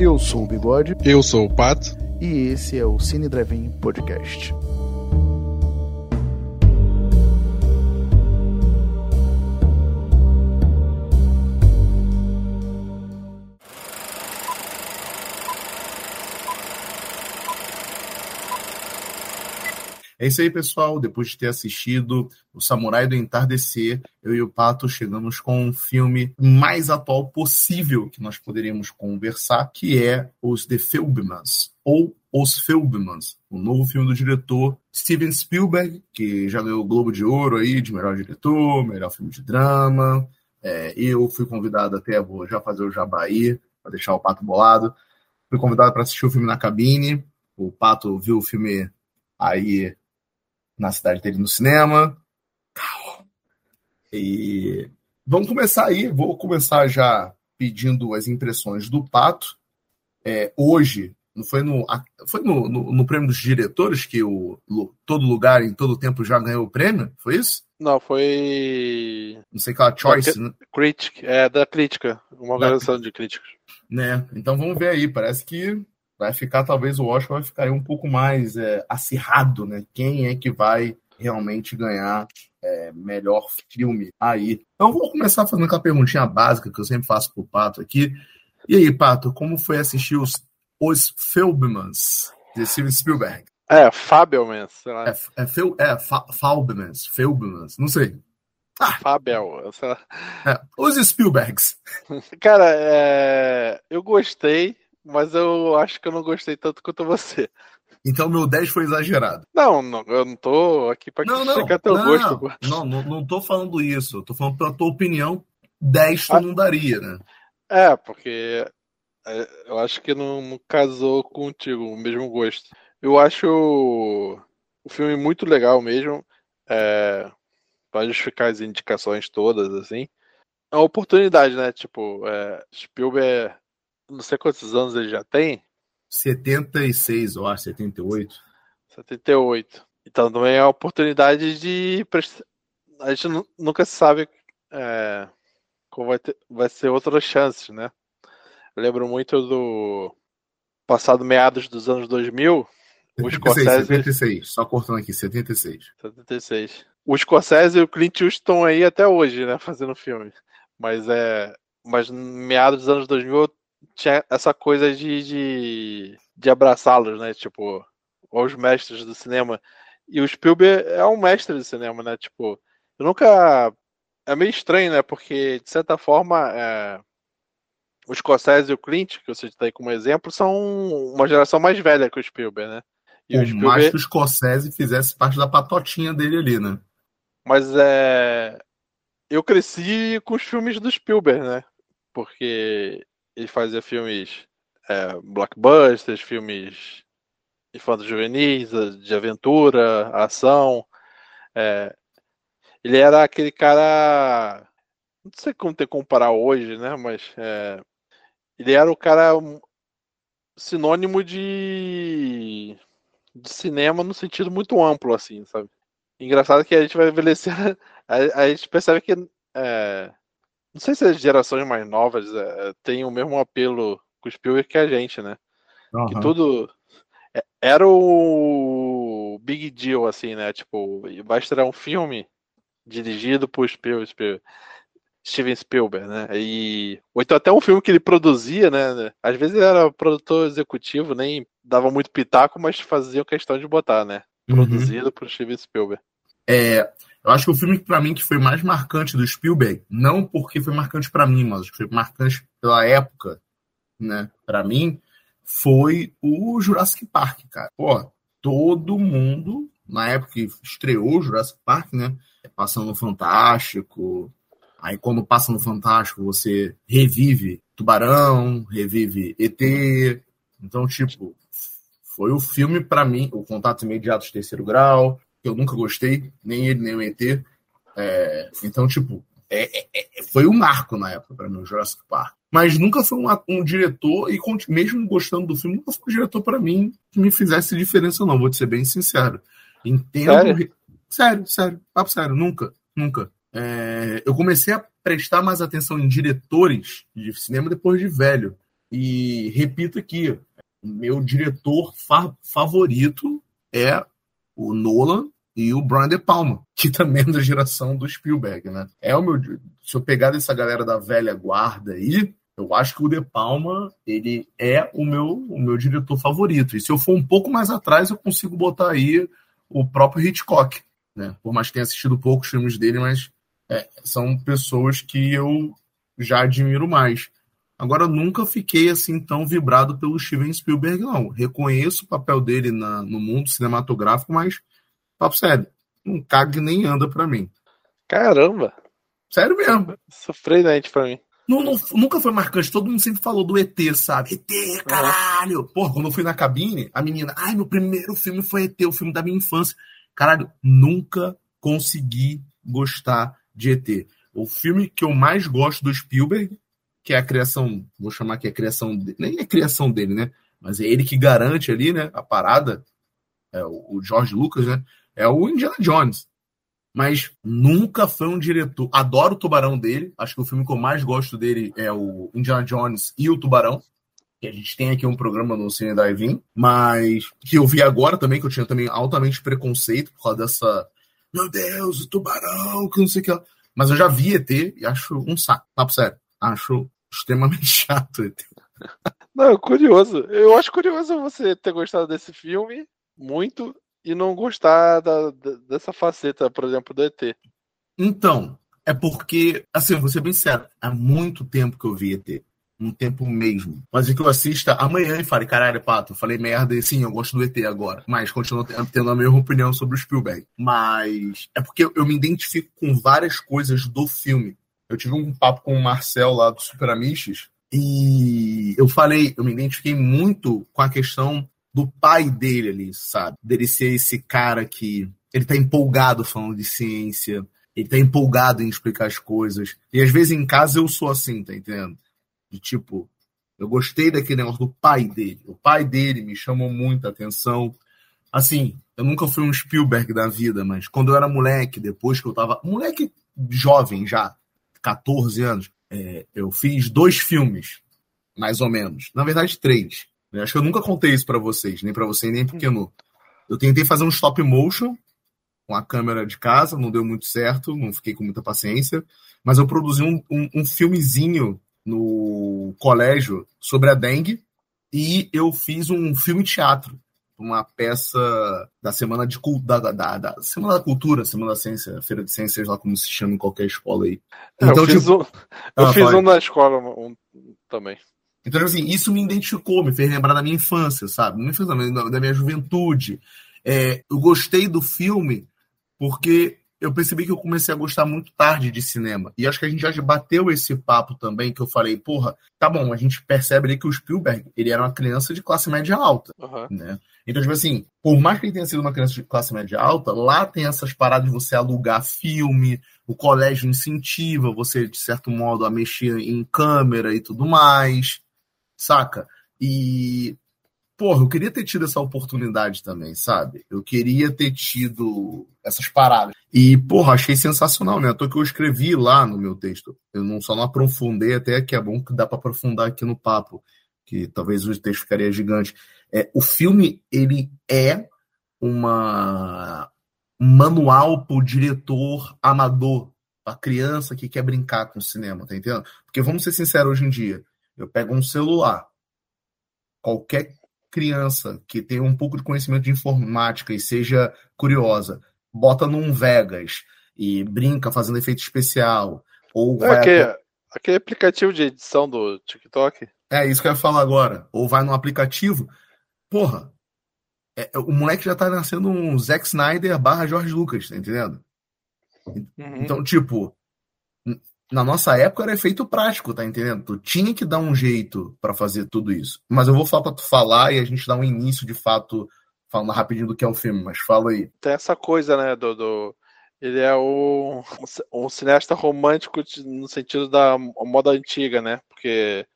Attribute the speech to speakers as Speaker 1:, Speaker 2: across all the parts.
Speaker 1: Eu sou o Bigode.
Speaker 2: Eu sou o Pato.
Speaker 1: E esse é o Cine Drive-In Podcast.
Speaker 2: É isso aí, pessoal. Depois de ter assistido O Samurai do Entardecer, eu e o Pato chegamos com um filme mais atual possível que nós poderíamos conversar, que é Os The Filmans, ou Os Filmans, o novo filme do diretor Steven Spielberg, que já ganhou o Globo de Ouro aí de melhor diretor, melhor filme de drama. É, eu fui convidado até, vou já fazer o jabaí, para deixar o Pato bolado. Fui convidado para assistir o filme na cabine. O Pato viu o filme aí na cidade dele no cinema. E vamos começar aí. Vou começar já pedindo as impressões do Pato. É, hoje, não foi no, foi no, no, no, prêmio dos diretores que o todo lugar em todo tempo já ganhou o prêmio? Foi isso?
Speaker 3: Não, foi.
Speaker 2: Não sei qual choice,
Speaker 3: da, né? Critic, é da crítica, uma organização de críticos.
Speaker 2: Né? Então vamos ver aí. Parece que vai ficar, talvez o Oscar vai ficar um pouco mais é, acirrado, né? Quem é que vai realmente ganhar é, melhor filme aí? Então vou começar fazendo aquela perguntinha básica que eu sempre faço pro Pato aqui. E aí, Pato, como foi assistir os, os Filmans de Steven Spielberg?
Speaker 3: É, Fabelmans, sei lá.
Speaker 2: É, é, Fel, é fa, não sei.
Speaker 3: Ah, Fabel, sei lá.
Speaker 2: É, os Spielbergs.
Speaker 3: Cara, é, eu gostei, mas eu acho que eu não gostei tanto quanto você.
Speaker 2: Então meu 10 foi exagerado.
Speaker 3: Não, não eu não tô aqui pra
Speaker 2: não,
Speaker 3: criticar
Speaker 2: não,
Speaker 3: teu
Speaker 2: não,
Speaker 3: gosto.
Speaker 2: Não, não, não tô falando isso. Eu tô falando pela tua opinião. 10 tu ah, não daria, né?
Speaker 3: É, porque é, eu acho que não, não, casou contigo o mesmo gosto. Eu acho o, o filme muito legal mesmo. É, pra justificar as indicações todas, assim. É uma oportunidade, né? Tipo, é, Spielberg não sei quantos anos ele já tem.
Speaker 2: 76, eu acho, 78.
Speaker 3: 78. Então também é a oportunidade de. A gente nunca sabe é, como vai, ter, vai ser outras chances, né? Eu lembro muito do passado meados dos anos 2000.
Speaker 2: 76, o Scorsese... 76, só cortando aqui, 76.
Speaker 3: 76. O Scorsese e o Clint Eastwood aí até hoje, né, fazendo filme. Mas é. Mas meados dos anos 2000 tinha essa coisa de, de, de abraçá-los, né? Tipo, os mestres do cinema. E o Spielberg é um mestre do cinema, né? Tipo, eu nunca. É meio estranho, né? Porque, de certa forma, é... o Scorsese e o Clint, que eu citei como exemplo, são uma geração mais velha que o Spielberg, né?
Speaker 2: E o Spielberg... mais que o Scorsese fizesse parte da patotinha dele ali, né?
Speaker 3: Mas é. Eu cresci com os filmes do Spielberg, né? Porque ele fazia filmes é, blockbusters, filmes infantos juvenis, de aventura, ação. É, ele era aquele cara. Não sei como ter comparar hoje, né? Mas é, ele era o cara sinônimo de, de cinema no sentido muito amplo, assim, sabe? Engraçado que a gente vai envelhecer, a, a gente percebe que é, não sei se as gerações mais novas é, têm o mesmo apelo com o Spielberg que a gente, né? Uhum. Que tudo. É, era o big deal, assim, né? Tipo, vai estrear um filme dirigido por Spielberg, Steven Spielberg, né? E, ou então até um filme que ele produzia, né? Às vezes ele era produtor executivo, nem dava muito pitaco, mas fazia questão de botar, né? Uhum. Produzido uhum. por Steven Spielberg.
Speaker 2: É, eu acho que o filme para mim que foi mais marcante do Spielberg, não porque foi marcante para mim, mas foi marcante pela época, né? Para mim foi o Jurassic Park, cara. Pô, todo mundo na época que estreou o Jurassic Park, né? Passando no Fantástico. Aí quando passa no Fantástico, você revive Tubarão, revive ET. Então, tipo, foi o filme para mim, o Contato Imediato de Terceiro Grau, que eu nunca gostei, nem ele, nem o ET. É, então, tipo, é, é, é foi um marco na época para mim, o Jurassic Park. Mas nunca foi um, um, diretor, e mesmo gostando do filme, nunca foi um diretor para mim que me fizesse diferença, não, vou te ser bem sincero. Entendo. Sério, sério, sério, papo sério, nunca, nunca. É, eu comecei a prestar mais atenção em diretores de cinema depois de velho. E repito aqui, meu diretor fa favorito é o Nolan e o Brian De Palma, que também é da geração do Spielberg, né? É o meu, se eu pegar dessa galera da velha guarda aí, eu acho que o De Palma, ele é o meu, o meu diretor favorito. E se eu for um pouco mais atrás, eu consigo botar aí o próprio Hitchcock, né? Por mais que tenha assistido poucos filmes dele, mas é, são pessoas que eu já admiro mais. Agora, nunca fiquei assim tão vibrado pelo Steven Spielberg, não. Reconheço o papel dele na, no mundo cinematográfico, mas, papo sério, não caga nem anda para mim.
Speaker 3: Caramba!
Speaker 2: Sério mesmo.
Speaker 3: Surpreendente para mim.
Speaker 2: Não, não, nunca foi marcante. Todo mundo sempre falou do ET, sabe? ET, caralho! Uhum. Porra, quando eu fui na cabine, a menina, ai, meu primeiro filme foi ET, o filme da minha infância. Caralho, nunca consegui gostar de ET. O filme que eu mais gosto do Spielberg, que é a criação, vou chamar que é a criação nem é criação dele, né? Mas é ele que garante ali, né? A parada, é o, George Lucas, né? É o Indiana Jones. Mas nunca foi um diretor. Adoro o Tubarão dele. Acho que o filme que eu mais gosto dele é o Indiana Jones e o Tubarão. Que a gente tem aqui um programa no Cine Drive-In, mas que eu vi agora também, que eu tinha também altamente preconceito por causa dessa. Meu Deus, o tubarão, que não sei o que. Mas eu já vi ET e acho um saco. Papo sério. Acho extremamente chato ET.
Speaker 3: Não, curioso. Eu acho curioso você ter gostado desse filme muito e não gostar da, dessa faceta, por exemplo, do ET.
Speaker 2: Então, é porque, assim, vou ser bem sério, há muito tempo que eu vi ET. Um tempo mesmo. Mas é que eu assista amanhã e fale, caralho, Pato, eu falei merda e sim, eu gosto do ET agora. Mas continuo tendo a mesma opinião sobre o Spielberg. Mas é porque eu me identifico com várias coisas do filme. Eu tive um papo com o Marcel lá do Super Amiches e eu falei, eu me identifiquei muito com a questão do pai dele ali, sabe? Dele ser esse cara que ele tá empolgado falando de ciência, ele tá empolgado em explicar as coisas. E às vezes em casa eu sou assim, tá entendendo? De tipo, eu gostei daquele negócio do pai dele. O pai dele me chamou muita atenção. Assim, eu nunca fui um Spielberg da vida, mas quando eu era moleque, depois que eu tava. Moleque jovem já, 14 anos, é, eu fiz dois filmes, mais ou menos. Na verdade, três. Eu acho que eu nunca contei isso para vocês, nem para você, nem pequeno. Eu tentei fazer um stop motion com a câmera de casa, não deu muito certo, não fiquei com muita paciência, mas eu produzi um, um, um filmezinho no colégio sobre a dengue e eu fiz um filme teatro, uma peça da semana de da, da, da, semana da cultura, semana da ciência, feira de ciências lá como se chama em qualquer escola aí.
Speaker 3: Então, eu fiz, tipo... um, eu ah, fiz um na escola um, também.
Speaker 2: Então, assim, isso me identificou, me fez lembrar da minha infância, sabe? Não me fez lembrar da minha juventude. É, eu gostei do filme porque eu percebi que eu comecei a gostar muito tarde de cinema. E acho que a gente já bateu esse papo também, que eu falei, porra, tá bom, a gente percebe ali que o Spielberg, ele era uma criança de classe média alta, uhum. né? Então, tipo assim, por mais que ele tenha sido uma criança de classe média alta, lá tem essas paradas de você alugar filme, o colégio incentiva você, de certo modo, a mexer em câmera e tudo mais saca? E, porra, eu queria ter tido essa oportunidade também, sabe? Eu queria ter tido essas paradas. E, porra, achei sensacional, né? Tô que eu escrevi lá no meu texto. Eu não só não aprofundei, até que é bom que dá para aprofundar aqui no papo, que talvez o texto ficaria gigante. É, o filme, ele é uma um manual pro diretor amador, pra criança que quer brincar com o cinema, tá entendendo? Porque vamos ser sinceros hoje em dia, eu pego um celular. Qualquer criança que tenha um pouco de conhecimento de informática e seja curiosa, bota num Vegas e brinca fazendo efeito especial. Ou
Speaker 3: vai aquele, aquele aplicativo de edição do TikTok?
Speaker 2: É, isso que eu ia falar agora. Ou vai no aplicativo. Porra, é, o moleque já tá nascendo um Zack Snyder barra George Lucas, tá entendendo? Uhum. Então, tipo, na nossa época era efeito prático, tá entendendo? Tu tinha que dar um jeito para fazer tudo isso. Mas eu vou falar pra tu falar e a gente dá um início de fato, falando rapidinho do que é o filme, mas fala aí.
Speaker 3: Tem essa coisa, né, do. do... Ele é o, um cineasta romântico no sentido da moda antiga, né? Porque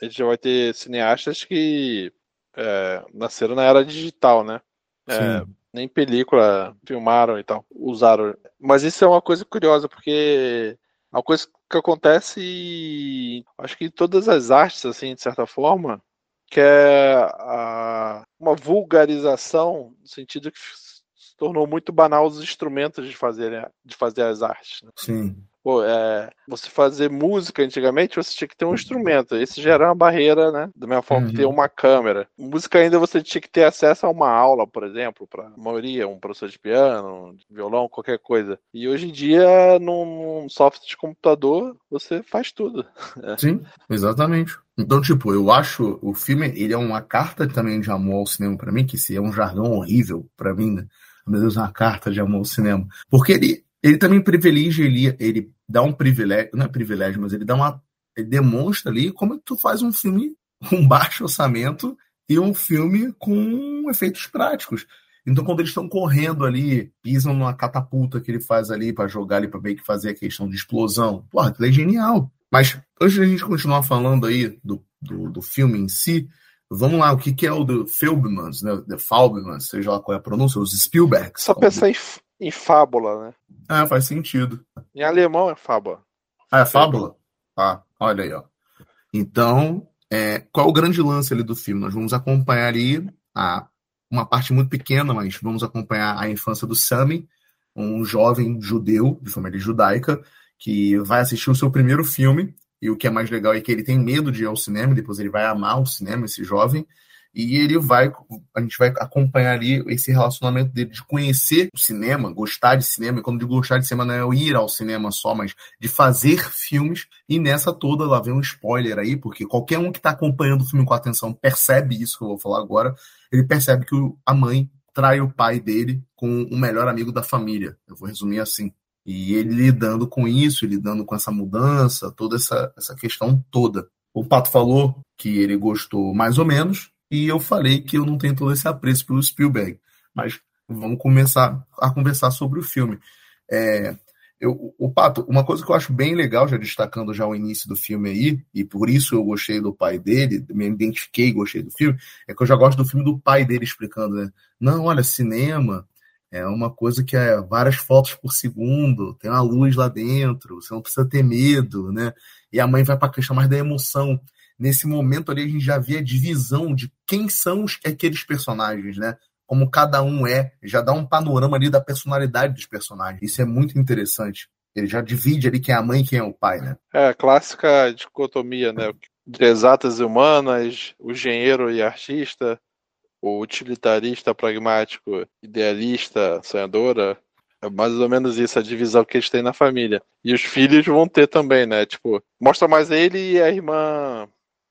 Speaker 3: a gente vai ter cineastas que é, nasceram na era digital, né? É, nem película filmaram e tal, usaram. Mas isso é uma coisa curiosa, porque uma coisa que acontece, acho que em todas as artes, assim, de certa forma, que é a, uma vulgarização, no sentido que se tornou muito banal os instrumentos de fazer, de fazer as artes. Né?
Speaker 2: Sim.
Speaker 3: Pô, é, você fazer música antigamente, você tinha que ter um instrumento. Esse já era uma barreira, né? Da mesma forma
Speaker 2: Uhum.
Speaker 3: que ter uma câmera. Música ainda você tinha que ter acesso a uma aula, por exemplo, para maioria, um professor de piano, de violão, qualquer coisa. E hoje em dia, num, software de computador, você faz tudo.
Speaker 2: Sim, exatamente. Então, tipo, eu acho o filme, ele é uma carta também de amor ao cinema pra mim, que esse é um jargão horrível pra mim, né? Meu Deus, uma carta de amor ao cinema. Porque ele, ele também privilegia, ele, ele dá um privilégio, não é privilégio, mas ele dá uma, ele demonstra ali como tu faz um filme com baixo orçamento e um filme com efeitos práticos. Então, quando eles estão correndo ali, pisam numa catapulta que ele faz ali pra jogar ali pra meio que fazer a questão de explosão. Porra, aquilo é genial. Mas antes de a gente continuar falando aí do, do, do filme em si, vamos lá, o que, que é o do Filbmans, né? The Faubmans, seja lá qual é a pronúncia, os Spielbergs.
Speaker 3: Só pensar em, em fábula, né?
Speaker 2: Ah, faz sentido.
Speaker 3: Em alemão é fábula.
Speaker 2: Ah, é fábula? Ah, olha aí, ó. Então, é, qual o grande lance ali do filme? Nós vamos acompanhar ali a, uma parte muito pequena, mas vamos acompanhar a infância do Sami, um jovem judeu de família judaica que vai assistir o seu primeiro filme. E o que é mais legal é que ele tem medo de ir ao cinema, depois ele vai amar o cinema, esse jovem, e ele vai, a gente vai acompanhar ali esse relacionamento dele de conhecer o cinema, gostar de cinema, e quando digo gostar de cinema não é eu ir ao cinema só, mas de fazer filmes, e nessa toda lá vem um spoiler aí, porque qualquer um que está acompanhando o filme com atenção percebe isso que eu vou falar agora, ele percebe que a mãe trai o pai dele com o melhor amigo da família, eu vou resumir assim. E ele lidando com isso, lidando com essa mudança, toda essa, essa questão toda. O Pato falou que ele gostou mais ou menos, e eu falei que eu não tenho todo esse apreço pelo Spielberg. Mas vamos começar a conversar sobre o filme. É, eu, o Pato, uma coisa que eu acho bem legal, já destacando já o início do filme aí, e por isso eu gostei do pai dele, me identifiquei e gostei do filme, é que eu já gosto do filme do pai dele explicando, né? Não, olha, cinema é uma coisa que é várias fotos por segundo, tem uma luz lá dentro, você não precisa ter medo, né? E a mãe vai para a questão mais da emoção. Nesse momento ali a gente já vê a divisão de quem são os, aqueles personagens, né? Como cada um é, já dá um panorama ali da personalidade dos personagens. Isso é muito interessante. Ele já divide ali quem é a mãe e quem é o pai, né?
Speaker 3: É, a clássica dicotomia, né? De exatas e humanas, o engenheiro e artista, o utilitarista, pragmático, idealista, sonhadora. É mais ou menos isso, a divisão que eles têm na família. E os filhos vão ter também, né? Tipo, mostra mais ele e a irmã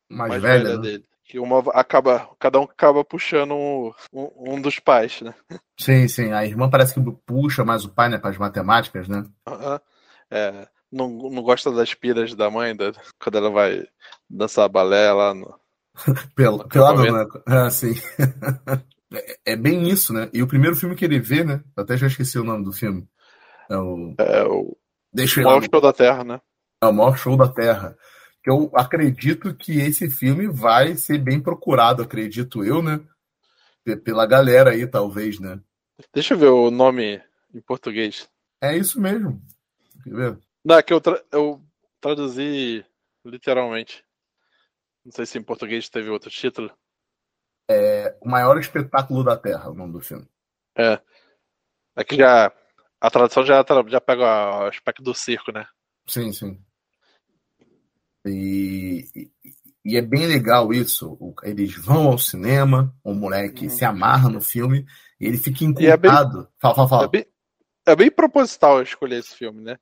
Speaker 2: Mais,
Speaker 3: mais
Speaker 2: velha,
Speaker 3: velha
Speaker 2: né?
Speaker 3: dele. Que uma acaba, cada um acaba puxando um, um, um dos pais, né?
Speaker 2: Sim, sim. A irmã parece que puxa mais o pai, né, para as matemáticas, né?
Speaker 3: É, não, não gosta das piras da mãe, da- quando ela vai dançar balé lá no.
Speaker 2: Pela,
Speaker 3: No
Speaker 2: pelado, né? Ah, sim. É, é bem isso, né? E o primeiro filme que ele vê, né? Eu até já esqueci o nome do filme. É o.
Speaker 3: É, o
Speaker 2: Deixa lá
Speaker 3: maior show da Terra, né?
Speaker 2: É o maior show da Terra. Eu acredito que esse filme vai ser bem procurado, acredito eu, né? Pe- Pela galera aí, talvez, né?
Speaker 3: Deixa eu ver o nome em português.
Speaker 2: É isso mesmo. Quer ver?
Speaker 3: Não, é que eu, tra- eu traduzi literalmente. Não sei se em português teve outro título.
Speaker 2: O maior espetáculo da Terra, o nome do filme.
Speaker 3: É. É que já. A tradução já, já pega o aspecto do circo, né?
Speaker 2: Sim, sim. E, e- é bem legal isso. Eles vão ao cinema, o moleque
Speaker 3: Uhum.
Speaker 2: se amarra no filme e ele fica
Speaker 3: E é bem-
Speaker 2: encantado. Fala, fala,
Speaker 3: É
Speaker 2: fala.
Speaker 3: bem, é bem proposital escolher esse filme, né?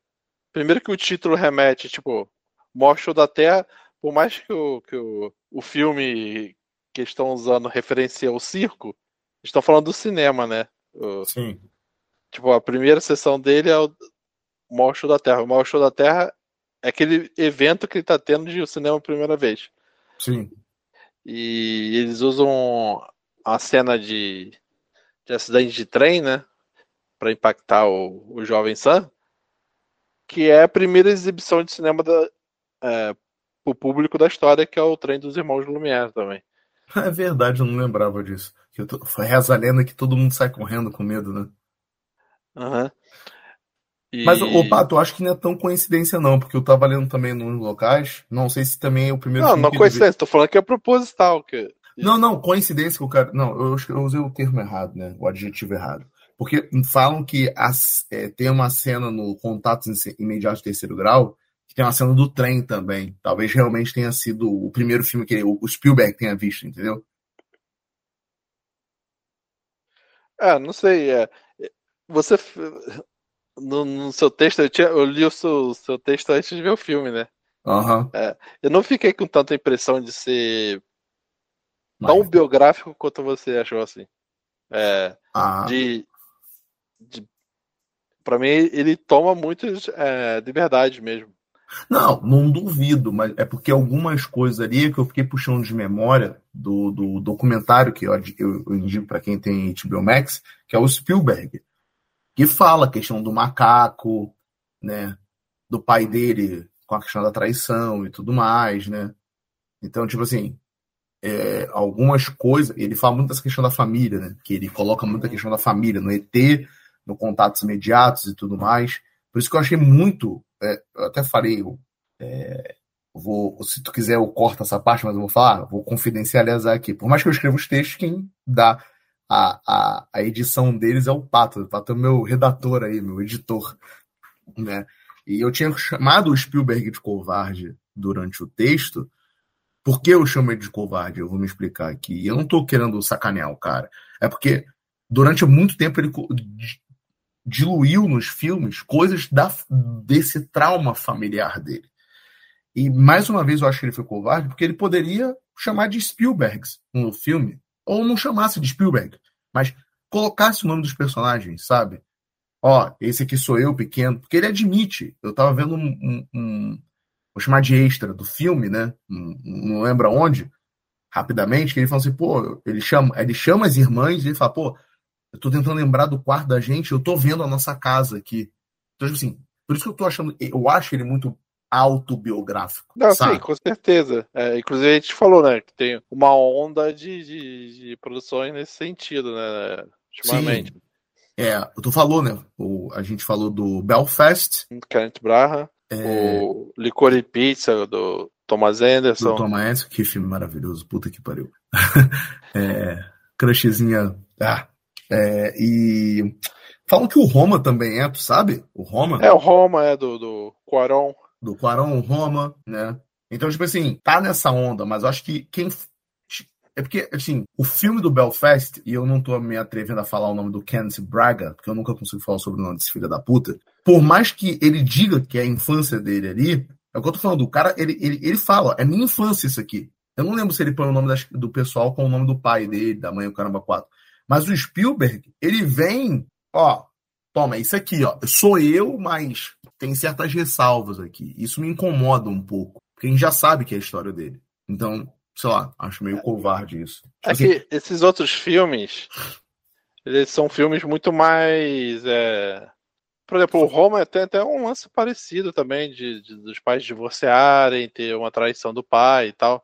Speaker 3: Primeiro que o título remete, tipo, Show da Terra, por mais que o, que o, o filme que eles estão usando referencia o circo, eles estão falando do cinema, né? O-
Speaker 2: Sim,
Speaker 3: tipo, a primeira sessão dele é o Maior Show da Terra. O Maior Show da Terra é aquele evento que ele tá tendo de cinema primeira vez.
Speaker 2: sim.
Speaker 3: E eles usam a cena de, de acidente de trem, né? Pra impactar o, o jovem Sam. Que é a primeira exibição de cinema da, é, pro público da história, que é o trem dos irmãos Lumière também.
Speaker 2: É verdade, eu não lembrava disso. Tô... Foi reza a lenda que todo mundo sai correndo com medo, né?
Speaker 3: Aham. E...
Speaker 2: Mas, ô Pato, eu acho que não é tão coincidência, não, porque eu tava lendo também nos locais. Não sei se também é o primeiro
Speaker 3: Não,
Speaker 2: filme
Speaker 3: não coincidência, tô falando que é proposital. Que...
Speaker 2: Não, não, coincidência que o cara. Não, eu, eu usei o termo errado, né? O adjetivo errado. Porque falam que as, é, tem uma cena no Contatos Imediatos de Terceiro Grau, que tem uma cena do trem também. Talvez realmente tenha sido o primeiro filme que o Spielberg tenha visto, entendeu?
Speaker 3: É, não sei. É, você. No, no seu texto, eu, tinha, eu li o seu, seu texto antes de ver o filme, né?
Speaker 2: Aham.
Speaker 3: É, eu não fiquei com tanta impressão de ser
Speaker 2: Mas-
Speaker 3: tão biográfico quanto você achou assim. É,
Speaker 2: Ah,
Speaker 3: de, de para mim ele toma muito é, de verdade mesmo.
Speaker 2: Não, não duvido, mas é porque algumas coisas ali que eu fiquei puxando de memória do, do documentário que eu, eu, eu indico para quem tem HBO Max, que é o Spielberg, que fala a questão do macaco, né, do pai dele com a questão da traição e tudo mais, né. Então, tipo assim, é, algumas coisas, ele fala muito dessa questão da família, né, que ele coloca muito a questão da família no ET, no contatos imediatos e tudo mais. Por isso que eu achei muito é, eu até falei, é, vou, se tu quiser eu corto essa parte, mas eu vou falar, vou confidencializar aqui. Por mais que eu escreva os textos, quem dá a, a, a edição deles é o Pato. O Pato é o meu redator aí, meu editor. Né? E eu tinha chamado o Spielberg de covarde durante o texto. Por que eu chamo ele de covarde? Eu vou me explicar aqui. Eu não tô querendo sacanear o cara. É porque durante muito tempo ele diluiu nos filmes coisas da, desse trauma familiar dele. E mais uma vez eu acho que ele foi covarde porque ele poderia chamar de Spielbergs no filme, ou não chamasse de Spielberg, mas colocasse o nome dos personagens, sabe? Ó, esse aqui sou eu, pequeno, porque ele admite. Eu tava vendo um, um, um vou chamar de extra do filme, né? Um, não lembro aonde, rapidamente, que ele fala assim, pô, ele chama, ele chama as irmãs e ele fala, pô, eu tô tentando lembrar do quarto da gente, eu tô vendo a nossa casa aqui. Então, tipo assim, por isso que eu tô achando, eu acho ele muito autobiográfico.
Speaker 3: Não,
Speaker 2: sabe?
Speaker 3: sim, com certeza. É, inclusive a gente falou, né, que tem uma onda de, de, de produções nesse sentido, né, ultimamente.
Speaker 2: Sim. É, tu falou, né? O, a gente falou do Belfast.
Speaker 3: Kenneth Braha,
Speaker 2: é,
Speaker 3: o Licor e Pizza do Thomas Anderson.
Speaker 2: Do Thomas Anderson, que filme maravilhoso, puta que pariu. é, crushzinha. Ah, é, e falam que o Roma também é, tu sabe? O Roma.
Speaker 3: É, o Roma é do, do Quaron.
Speaker 2: Do Quaron, Roma, né? Então, tipo assim, tá nessa onda, mas acho que quem. É porque, assim, o filme do Belfast, e eu não tô me atrevendo a falar o nome do Kenneth Braga, porque eu nunca consigo falar sobre o nome desse filho da puta. Por mais que ele diga que é a infância dele ali, é o que eu tô falando, o cara, ele, ele, ele fala, é minha infância isso aqui. Eu não lembro se ele põe o nome das, do pessoal com o nome do pai dele, da mãe, o caramba, quatro. Mas o Spielberg, ele vem, ó, toma, isso aqui, ó, sou eu, mas tem certas ressalvas aqui. Isso me incomoda um pouco, porque a gente já sabe que é a história dele. Então, sei lá, acho meio covarde isso.
Speaker 3: É assim, que esses outros filmes, eles são filmes muito mais. É... Por exemplo, o Roma tem até um lance parecido também, de, de dos pais divorciarem, ter uma traição do pai e tal.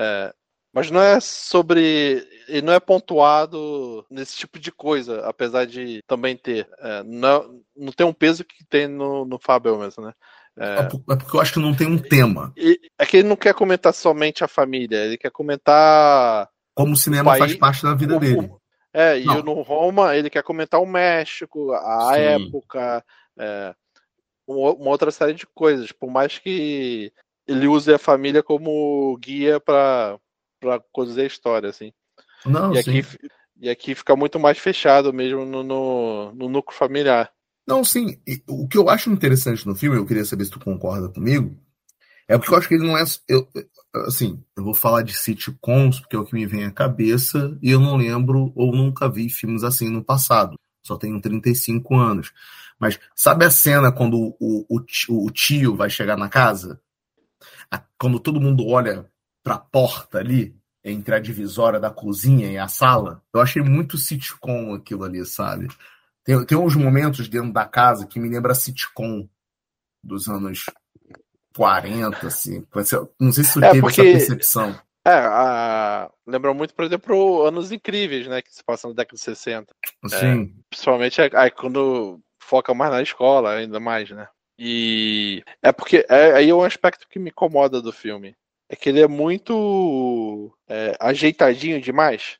Speaker 3: É... Mas não é sobre. Ele não é pontuado nesse tipo de coisa, apesar de também ter. É, não, não tem um peso que tem no, no Fábio mesmo, né?
Speaker 2: É... é... porque eu acho que não tem um tema.
Speaker 3: É que ele não quer comentar somente a família, ele quer comentar.
Speaker 2: Como o cinema o país, faz parte da vida
Speaker 3: o,
Speaker 2: dele.
Speaker 3: É, e no Roma ele quer comentar o México, a Sim. época, é, uma outra série de coisas. Por mais que ele use a família como guia para conduzir a história, assim.
Speaker 2: Não,
Speaker 3: e, aqui, e aqui fica muito mais fechado mesmo no, no, no núcleo familiar.
Speaker 2: Não, sim. O que eu acho interessante no filme, eu queria saber se tu concorda comigo, é porque eu acho que ele não é. Eu, assim, eu vou falar de sitcoms, porque é o que me vem à cabeça, e eu não lembro ou nunca vi filmes assim no passado. Só tenho 35 anos. Mas sabe a cena quando o, o, o tio vai chegar na casa? Quando todo mundo olha pra porta ali, entre a divisória da cozinha e a sala? Eu achei muito sitcom aquilo ali, sabe? Tem, tem uns momentos dentro da casa que me lembra sitcom dos anos 40, assim. Não sei se você
Speaker 3: é,
Speaker 2: teve
Speaker 3: porque,
Speaker 2: essa percepção.
Speaker 3: É, a... lembra muito, por exemplo, Anos Incríveis, né? Que se passa na década de 60.
Speaker 2: Sim.
Speaker 3: É, principalmente aí, quando foca mais na escola, ainda mais, né? E é porque é, aí é um aspecto que me incomoda do filme. É que ele é muito é, ajeitadinho demais.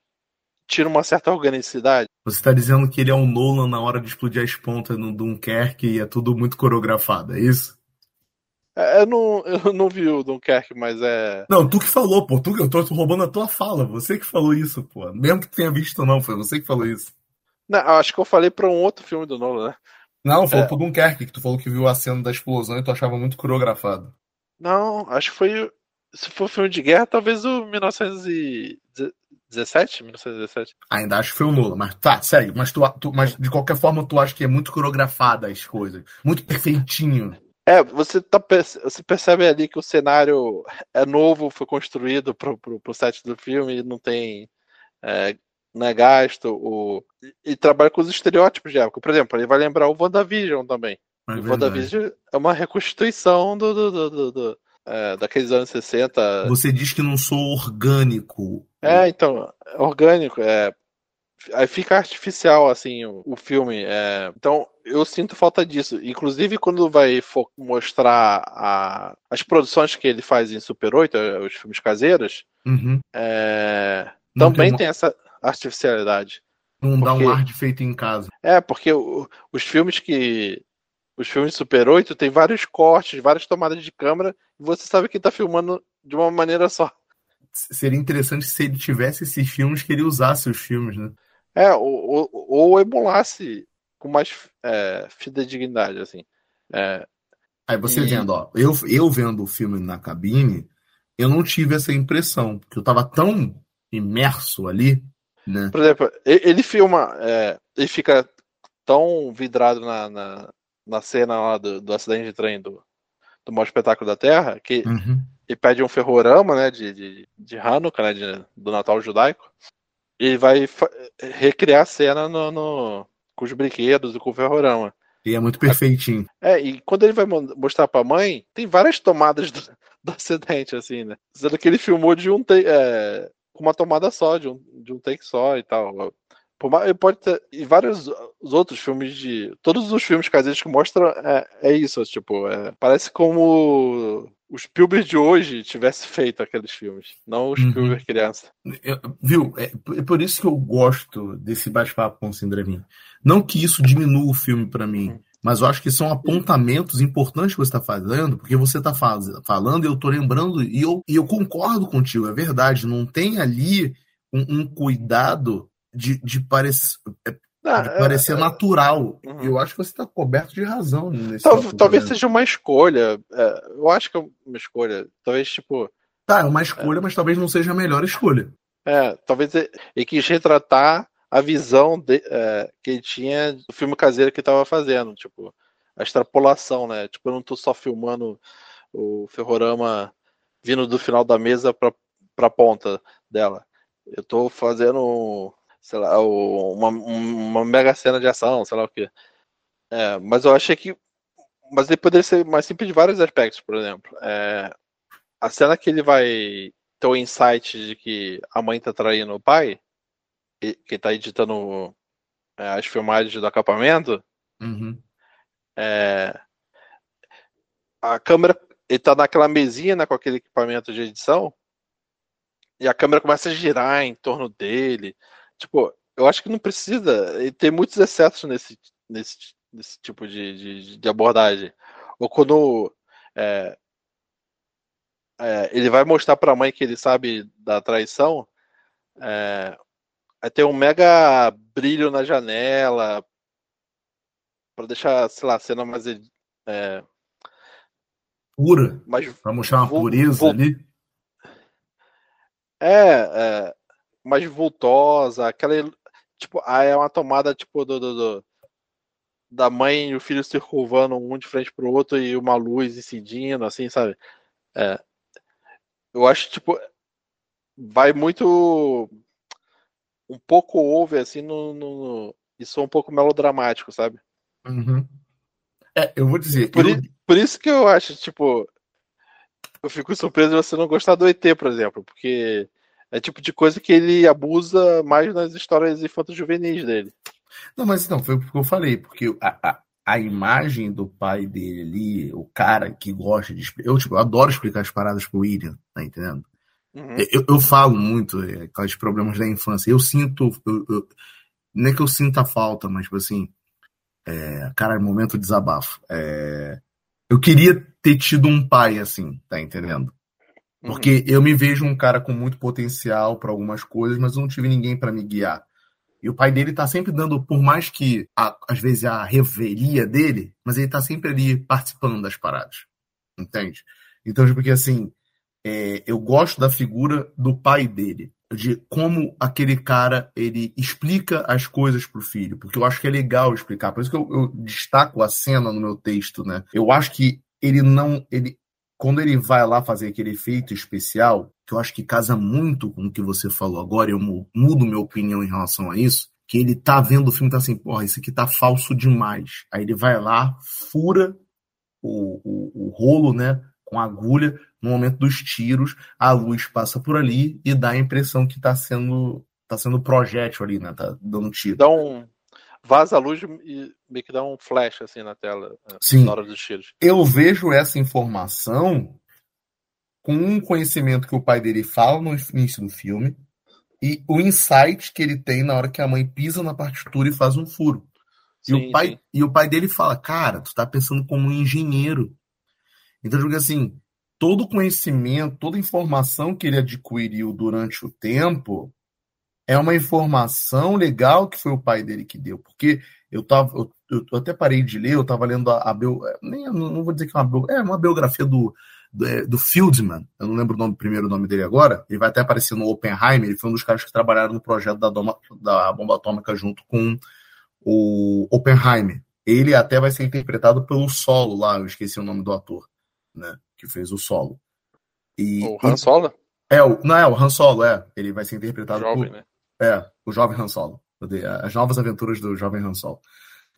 Speaker 3: Tira uma certa organicidade.
Speaker 2: Você está dizendo que ele é um Nolan na hora de explodir as pontas no Dunkerque e é tudo muito coreografado, é isso?
Speaker 3: É, eu não, eu não vi o Dunkerque, mas é.
Speaker 2: Não, tu que falou, pô. Tu, eu tô roubando a tua fala. Você que falou isso, pô. Mesmo que tenha visto, não. Foi você que falou isso.
Speaker 3: Não, acho que eu falei pra um outro filme do Nolan, né?
Speaker 2: Não, falou é. pro Dunkerque, que tu falou que viu a cena da explosão e tu achava muito coreografado.
Speaker 3: Não, acho que foi. Se for filme de guerra, talvez o 1917? 1917.
Speaker 2: Ainda acho que foi o Nolan, mas tá, sério, mas, tu, tu, mas de qualquer forma tu acha que é muito coreografada as coisas. Muito perfeitinho.
Speaker 3: É, você, tá, você percebe ali que o cenário é novo, foi construído pro, pro, pro set do filme, não tem. É, não é gasto. O, e trabalha com os estereótipos de época. Por exemplo, ele vai lembrar o WandaVision também. É o WandaVision é uma reconstituição do, do, do, do é, daqueles anos 60.
Speaker 2: Você diz que não sou orgânico.
Speaker 3: É, então, orgânico, é. Aí fica artificial, assim, o, o filme. É, então, eu sinto falta disso. Inclusive, quando vai mostrar a, as produções que ele faz em Super 8, é, os filmes caseiros,
Speaker 2: uhum.
Speaker 3: é, também tem, uma... tem, essa artificialidade.
Speaker 2: Não porque... dá um ar de feito em casa.
Speaker 3: É, porque o, os filmes que. Os filmes de Super 8 tem vários cortes, várias tomadas de câmera, e você sabe que está filmando de uma maneira só.
Speaker 2: Seria interessante se ele tivesse esses filmes que ele usasse os filmes, né?
Speaker 3: É, ou, ou, ou emulasse com mais é, fidedignidade, assim. É,
Speaker 2: Aí você e... vendo, ó, eu, eu vendo o filme na cabine, eu não tive essa impressão, porque eu tava tão imerso ali, né?
Speaker 3: Por exemplo, ele filma, é, ele fica tão vidrado na, na, na cena lá do, do, acidente de trem do, do maior espetáculo da Terra, que
Speaker 2: uhum.
Speaker 3: ele pede um ferrorama, né, de, de, de Hanukkah, né, de, do Natal judaico, e vai recriar a cena no, no com os brinquedos e com o ferrorama.
Speaker 2: E é muito perfeitinho.
Speaker 3: É, e quando ele vai mostrar pra mãe, tem várias tomadas do, do acidente, assim, né? Sendo que ele filmou de um é, com uma tomada só, de um, de um take só e tal. Pode ter. E vários outros filmes de. Todos os filmes caseiros que mostram é, é isso, tipo, é, parece como o Spielberg de hoje tivesse feito aqueles filmes, não o Spielberg uhum. criança.
Speaker 2: Eu, viu? É, é, por isso que eu gosto desse bate-papo com o Sindremin. Não que isso diminua o filme para mim, uhum. mas eu acho que são apontamentos importantes que você está fazendo, porque você está faz, falando e eu estou lembrando, e eu, e eu concordo contigo, é verdade. Não tem ali um, um cuidado de, de parecer. É, ah, de parecer é, natural. Uhum. Eu acho que você está coberto de razão nesse
Speaker 3: Tal, Talvez seja uma escolha. É, eu acho que é uma escolha. Talvez, tipo.
Speaker 2: Tá, é uma escolha, mas talvez não seja a melhor escolha.
Speaker 3: É, talvez ele quis retratar a visão de, é, que ele tinha do filme caseiro que estava fazendo, tipo, a extrapolação, né? Tipo, eu não estou só filmando o ferrorama vindo do final da mesa para a ponta dela. Eu estou fazendo sei lá, uma, uma mega cena de ação, sei lá o que. É, mas eu achei que. Mas ele poderia ser mais simples de vários aspectos, por exemplo. É, a cena que ele vai ter o insight de que a mãe tá traindo o pai, que tá editando é, as filmagens do acampamento,
Speaker 2: uhum.
Speaker 3: é, a câmera. Ele tá naquela mesinha né, com aquele equipamento de edição, e a câmera começa a girar em torno dele. Tipo, eu acho que não precisa. E tem muitos excessos nesse, nesse, nesse tipo de, de, de abordagem. Ou quando é, é, ele vai mostrar para a mãe que ele sabe da traição, é, tem um mega brilho na janela para deixar, sei lá, a cena mais é,
Speaker 2: pura, para mostrar uma pureza ali.
Speaker 3: É, é, mais vultosa, aquela. Tipo, aí é uma tomada tipo do, do, do, da mãe e o filho se curvando um de frente pro outro e uma luz incidindo, assim, sabe? É, eu acho, tipo, vai muito um pouco over, assim, no, no, isso é um pouco melodramático, sabe?
Speaker 2: Uhum. É, eu vou dizer.
Speaker 3: Por,
Speaker 2: eu...
Speaker 3: por isso que eu acho, tipo, eu fico surpreso de você não gostar do ET, por exemplo, porque é tipo de coisa que ele abusa mais nas histórias infanto-juvenis dele.
Speaker 2: Não, mas não, foi o que eu falei, porque a, a, a imagem do pai dele ali, o cara que gosta de. Eu, tipo, eu adoro explicar as paradas pro William, tá entendendo? Uhum. Eu, eu, falo muito é, aqueles problemas da infância. Eu sinto. Eu, eu, não é que eu sinta falta, mas, tipo assim. É, cara, momento de desabafo. É, eu queria ter tido um pai assim, tá entendendo? Porque uhum. eu me vejo um cara com muito potencial para algumas coisas, mas eu não tive ninguém para me guiar. E o pai dele tá sempre dando, por mais que a, às vezes a revelia dele, mas ele tá sempre ali participando das paradas. Entende? Então, porque assim, é, eu gosto da figura do pai dele, de como aquele cara ele explica as coisas pro filho, porque eu acho que é legal explicar. Por isso que eu, eu destaco a cena no meu texto, né? Eu acho que ele não, ele, quando ele vai lá fazer aquele efeito especial, que eu acho que casa muito com o que você falou agora, eu mudo minha opinião em relação a isso, que ele tá vendo o filme e tá assim, porra, isso aqui tá falso demais. Aí ele vai lá, fura o, o, o rolo, né, com agulha, no momento dos tiros, a luz passa por ali e dá a impressão que tá sendo tá sendo projétil ali, né, tá dando tiro.
Speaker 3: Dá um vaza a luz e meio que dá um flash assim na tela
Speaker 2: eh, Sim.
Speaker 3: na hora dos tiros.
Speaker 2: Eu vejo essa informação com um conhecimento que o pai dele fala no início do filme e o insight que ele tem na hora que a mãe pisa na partitura e faz um furo. Sim, e, o pai, e o pai dele fala, cara, tu tá pensando como um engenheiro. Então, eu digo assim, todo conhecimento, toda informação que ele adquiriu durante o tempo é uma informação legal que foi o pai dele que deu, porque eu tava, eu, eu até parei de ler, eu estava lendo a, a bio, nem, não vou dizer que é uma, é uma biografia do, do, é, do Fieldman, eu não lembro o nome, primeiro nome dele agora, ele vai até aparecer no Oppenheimer, ele foi um dos caras que trabalharam no projeto da, doma, da bomba atômica junto com o Oppenheimer. Ele até vai ser interpretado pelo solo lá, eu esqueci o nome do ator, né, que fez o solo.
Speaker 3: E, o Han Solo?
Speaker 2: É, o, não é, o Han Solo, é. Ele vai ser interpretado
Speaker 3: Jovem, por, né?
Speaker 2: É, o jovem Han Solo. As novas aventuras do jovem Han Solo.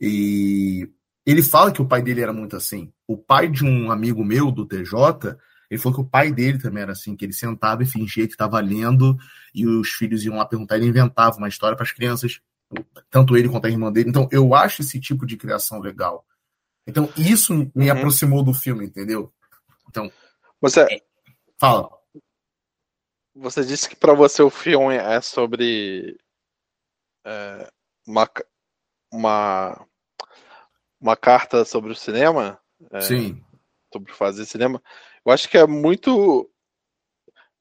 Speaker 2: E ele fala que o pai dele era muito assim. O pai de um amigo meu, do TJ, ele falou que o pai dele também era assim, que ele sentava e fingia que estava lendo e os filhos iam lá perguntar, ele inventava uma história para as crianças, tanto ele quanto a irmã dele. Então, eu acho esse tipo de criação legal. Então, isso me uhum. aproximou do filme, entendeu? Então,
Speaker 3: você
Speaker 2: fala.
Speaker 3: Você disse que para você o filme é sobre é, uma, uma, uma carta sobre o cinema. É,
Speaker 2: Sim.
Speaker 3: Sobre fazer cinema. Eu acho que é muito.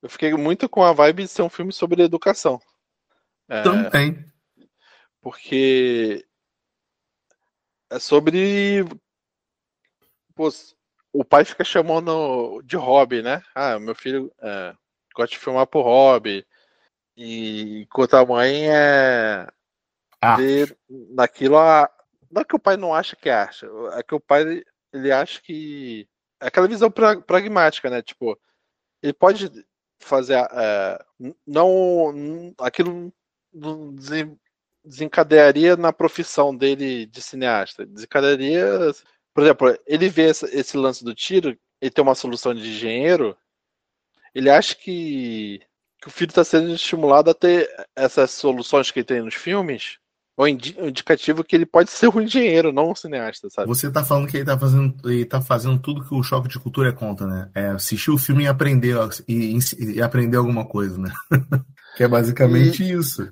Speaker 3: Eu fiquei muito com a vibe de ser um filme sobre educação.
Speaker 2: É, Também.
Speaker 3: Porque é sobre. Pô, o pai fica chamando de hobby, né? Ah, meu filho. É, gosta de filmar por hobby. E enquanto a mãe é ah. naquilo a. Não é que o pai não acha que acha, é que o pai ele acha que. É aquela visão pra, pragmática, né? Tipo, ele pode fazer. É, não. Aquilo desencadearia na profissão dele de cineasta. Desencadearia. Por exemplo, ele vê esse, esse lance do tiro, ele tem uma solução de engenheiro, ele acha que, que o filho está sendo estimulado a ter essas soluções que ele tem nos filmes, ou indicativo que ele pode ser um engenheiro, não um cineasta, sabe?
Speaker 2: Você está falando que ele está fazendo, ele tá fazendo tudo que o choque de cultura é conta, né? É assistir o filme e aprender, e, e aprender alguma coisa, né? que é basicamente e... isso.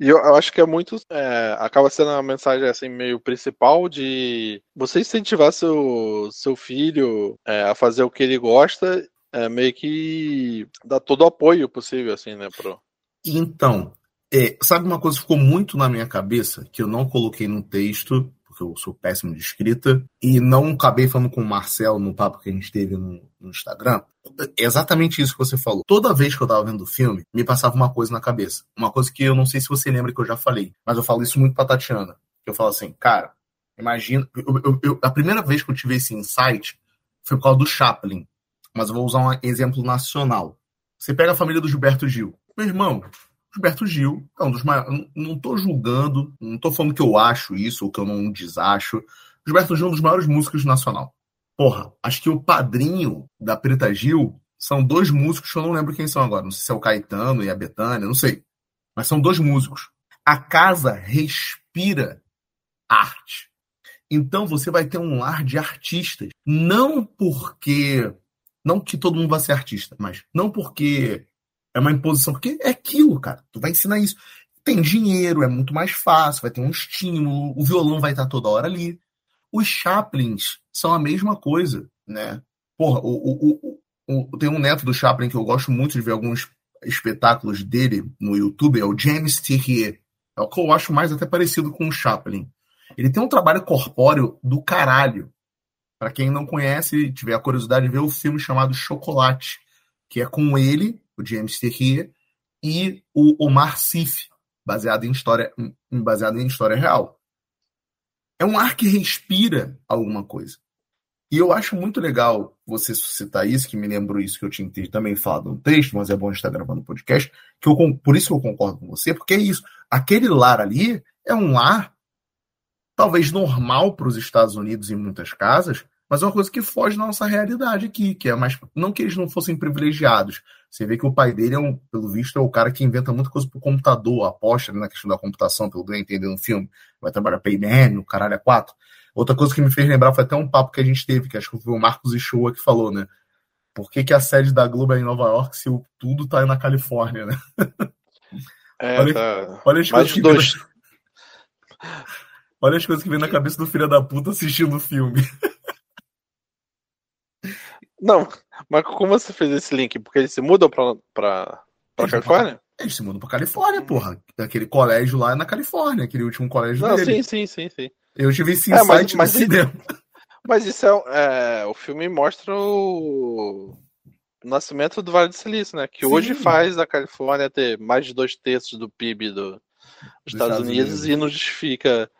Speaker 3: E eu, eu, acho que é muito. É, acaba sendo a mensagem assim, meio principal de você incentivar seu, seu filho é, a fazer o que ele gosta é, meio que dá todo o apoio possível, assim, né, pro...
Speaker 2: Então, é, sabe uma coisa que ficou muito na minha cabeça, que eu não coloquei no texto, porque eu sou péssimo de escrita, e não acabei falando com o Marcelo no papo que a gente teve no, no Instagram. É exatamente isso que você falou. Toda vez que eu tava vendo o filme, me passava uma coisa na cabeça. Uma coisa que eu não sei se você lembra que eu já falei, mas eu falo isso muito pra Tatiana. Eu falo assim, cara, imagina. Eu, eu, eu, a primeira vez que eu tive esse insight foi por causa do Chaplin mas eu vou usar um exemplo nacional. Você pega a família do Gilberto Gil. Meu irmão, Gilberto Gil é um dos maiores. Não estou julgando, não estou falando que eu acho isso ou que eu não desacho. Gilberto Gil é um dos maiores músicos nacional. Porra, acho que o padrinho da Preta Gil são dois músicos que eu não lembro quem são agora. Não sei se é o Caetano e a Betânia, não sei. Mas são dois músicos. A casa respira arte. Então você vai ter um lar de artistas. Não porque. Não que todo mundo vai ser artista, mas não porque é uma imposição, porque é aquilo, cara. Tu vai ensinar isso. Tem dinheiro, é muito mais fácil, vai ter um estímulo, o violão vai estar toda hora ali. Os Chaplins são a mesma coisa, né? Porra, o, o, o, tem um neto do Chaplin que eu gosto muito de ver alguns espetáculos dele no YouTube, é o James Thierry. É o que eu acho mais até parecido com o Chaplin. Ele tem um trabalho corpóreo do caralho. Para quem não conhece e tiver a curiosidade de ver o filme chamado Chocolate, que é com ele, o James Thierry, e o Omar Sif, baseado em história, baseado em história real. É um ar que respira alguma coisa. E eu acho muito legal você suscitar isso, que me lembrou isso que eu tinha também falado no texto, mas é bom estar gravando o podcast, que eu, por isso que eu concordo com você, porque é isso. Aquele lar ali é um lar talvez normal para os Estados Unidos em muitas casas, mas é uma coisa que foge da nossa realidade aqui, que é mais. Não que eles não fossem privilegiados. Você vê que o pai dele, é um, pelo visto, é o cara que inventa muita coisa pro computador, aposta na questão da computação, pelo que eu entendi no filme. Vai trabalhar IBM, o caralho é quatro. Outra coisa que me fez lembrar foi até um papo que a gente teve, que acho que foi o Marcos Ichoa que falou, né? Por que, que a sede da Globo é em Nova York se tudo tá na Califórnia, né?
Speaker 3: É, olha, tá...
Speaker 2: olha as coisas dois... Olha as coisas que vem na cabeça do filho da puta assistindo o filme.
Speaker 3: Não, mas como você fez esse link? Porque eles se mudam pra, pra, pra eles Califórnia?
Speaker 2: Eles se mudam pra Califórnia, porra. Aquele colégio lá é na Califórnia, aquele último colégio
Speaker 3: Não,
Speaker 2: dele.
Speaker 3: Sim, sim, sim, sim.
Speaker 2: Eu tive esse insight é, mas,
Speaker 3: mas
Speaker 2: cinema.
Speaker 3: Mas isso é, é, O filme mostra o... nascimento do Vale do Silício, né? Que sim. hoje faz a Califórnia ter mais de dois terços do PIB do, dos Estados, Estados Unidos, Unidos, e não justifica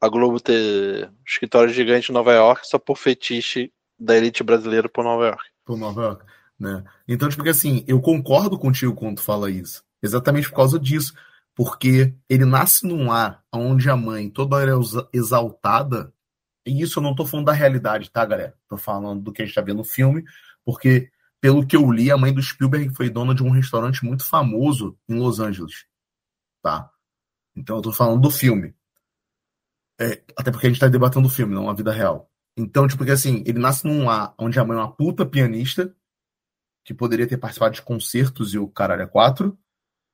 Speaker 3: a Globo ter um escritório gigante em Nova York só por fetiche da elite brasileira por Nova York.
Speaker 2: Por Nova York, né? Então, tipo, assim, eu concordo contigo quando tu fala isso. Exatamente por causa disso. Porque ele nasce num lar onde a mãe toda hora é exaltada. E isso eu não tô falando da realidade, tá, galera? Tô falando do que a gente tá vendo no filme. Porque, pelo que eu li, a mãe do Spielberg foi dona de um restaurante muito famoso em Los Angeles. Tá? Então eu tô falando do filme. É, até porque a gente tá debatendo o filme, não a vida real. Então, tipo, porque assim, ele nasce num lar onde a mãe é uma puta pianista, que poderia ter participado de concertos e o caralho é quatro,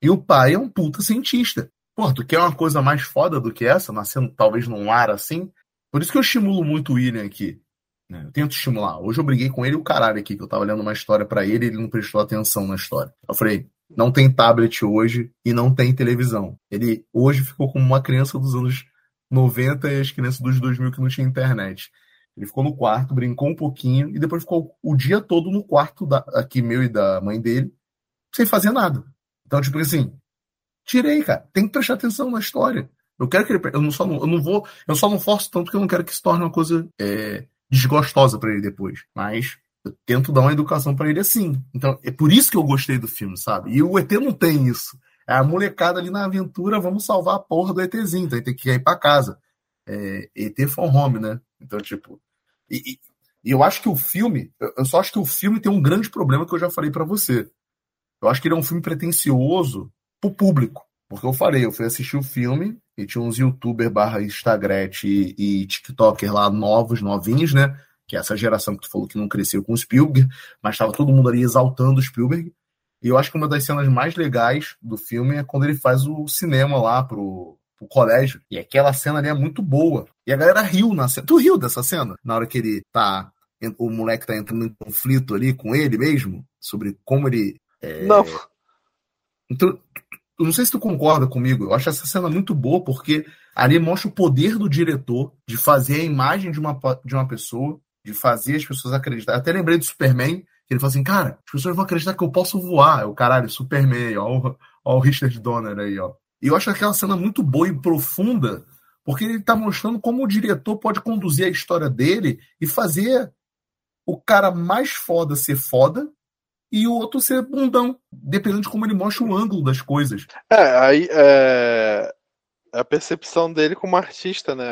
Speaker 2: e o pai é um puta cientista. Pô, tu quer uma coisa mais foda do que essa, nascendo talvez num lar assim? Por isso que eu estimulo muito o William aqui. Né? Eu tento estimular. Hoje eu briguei com ele o caralho aqui, que eu tava lendo uma história para ele e ele não prestou atenção na história. Eu falei, não tem tablet hoje e não tem televisão. Ele hoje ficou como uma criança dos anos 90 e as crianças dos 2000 que não tinha internet. Ele ficou no quarto, brincou um pouquinho e depois ficou o dia todo no quarto da, aqui meu e da mãe dele, sem fazer nada. Então, tipo assim, tirei, cara. Tem que prestar atenção na história. Eu quero que ele. Eu não, só não, eu não vou. Eu só não forço tanto que eu não quero que se torne uma coisa é, desgostosa para ele depois. Mas eu tento dar uma educação para ele assim. Então, é por isso que eu gostei do filme, sabe? E o ET não tem isso. É a molecada ali na aventura, vamos salvar a porra do ETzinho, então tem que ir para casa. É, ET for home, né? Então, tipo. E, e, eu acho que o filme. Eu só acho que o filme tem um grande problema que eu já falei para você. Eu acho que ele é um filme pretencioso pro público. Porque eu falei, eu fui assistir o filme e tinha uns youtuber barra Instagram e, TikToker lá novos, novinhos, né? Que é essa geração que tu falou que não cresceu com o Spielberg, mas estava todo mundo ali exaltando o Spielberg. E eu acho que uma das cenas mais legais do filme é quando ele faz o cinema lá pro, pro colégio. E aquela cena ali é muito boa. E a galera riu na cena. Tu riu dessa cena? Na hora que ele tá. O moleque tá entrando em conflito ali com ele mesmo, sobre como ele. É...
Speaker 3: Não.
Speaker 2: Então, eu não sei se tu concorda comigo. Eu acho essa cena muito boa porque ali mostra o poder do diretor de fazer a imagem de uma, de uma pessoa, de fazer as pessoas acreditar. Eu até lembrei do Superman, ele falou assim, cara, as pessoas vão acreditar que eu posso voar. É o caralho, Superman, ó, ó o Richard Donner aí, ó. E eu acho aquela cena muito boa e profunda, porque ele tá mostrando como o diretor pode conduzir a história dele e fazer o cara mais foda ser foda e o outro ser bundão, dependendo de como ele mostra o ângulo das coisas.
Speaker 3: É, aí é, é a percepção dele como artista, né?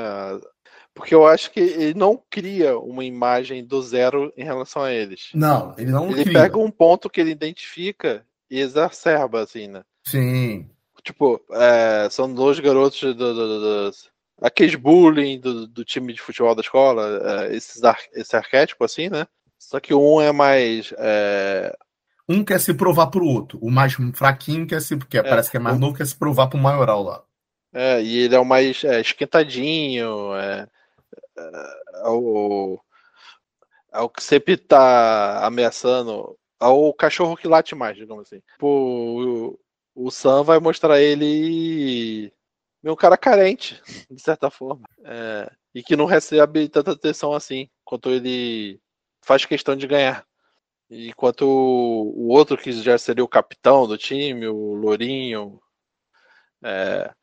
Speaker 3: Porque eu acho que ele não cria uma imagem do zero em relação a eles.
Speaker 2: Não, ele não
Speaker 3: ele
Speaker 2: cria.
Speaker 3: pega um ponto que ele identifica e exacerba, assim, né?
Speaker 2: Sim.
Speaker 3: Tipo, é, são dois garotos do, do, do, aqueles bullying do, time de futebol da escola, é, esses ar, esse arquétipo assim, né? Só que um é mais. É...
Speaker 2: Um quer se provar pro outro. O mais fraquinho quer se. Porque é, parece que é mais novo, quer se provar pro maioral lá.
Speaker 3: É, e ele é o mais é, esquentadinho, é, é, o, é o que sempre tá ameaçando. É o cachorro que late mais, digamos assim. o, o Sam vai mostrar ele um cara carente, de certa forma. É, e que não recebe tanta atenção assim, quanto ele faz questão de ganhar. Enquanto o, o outro, que já seria o capitão do time, o Lourinho, é,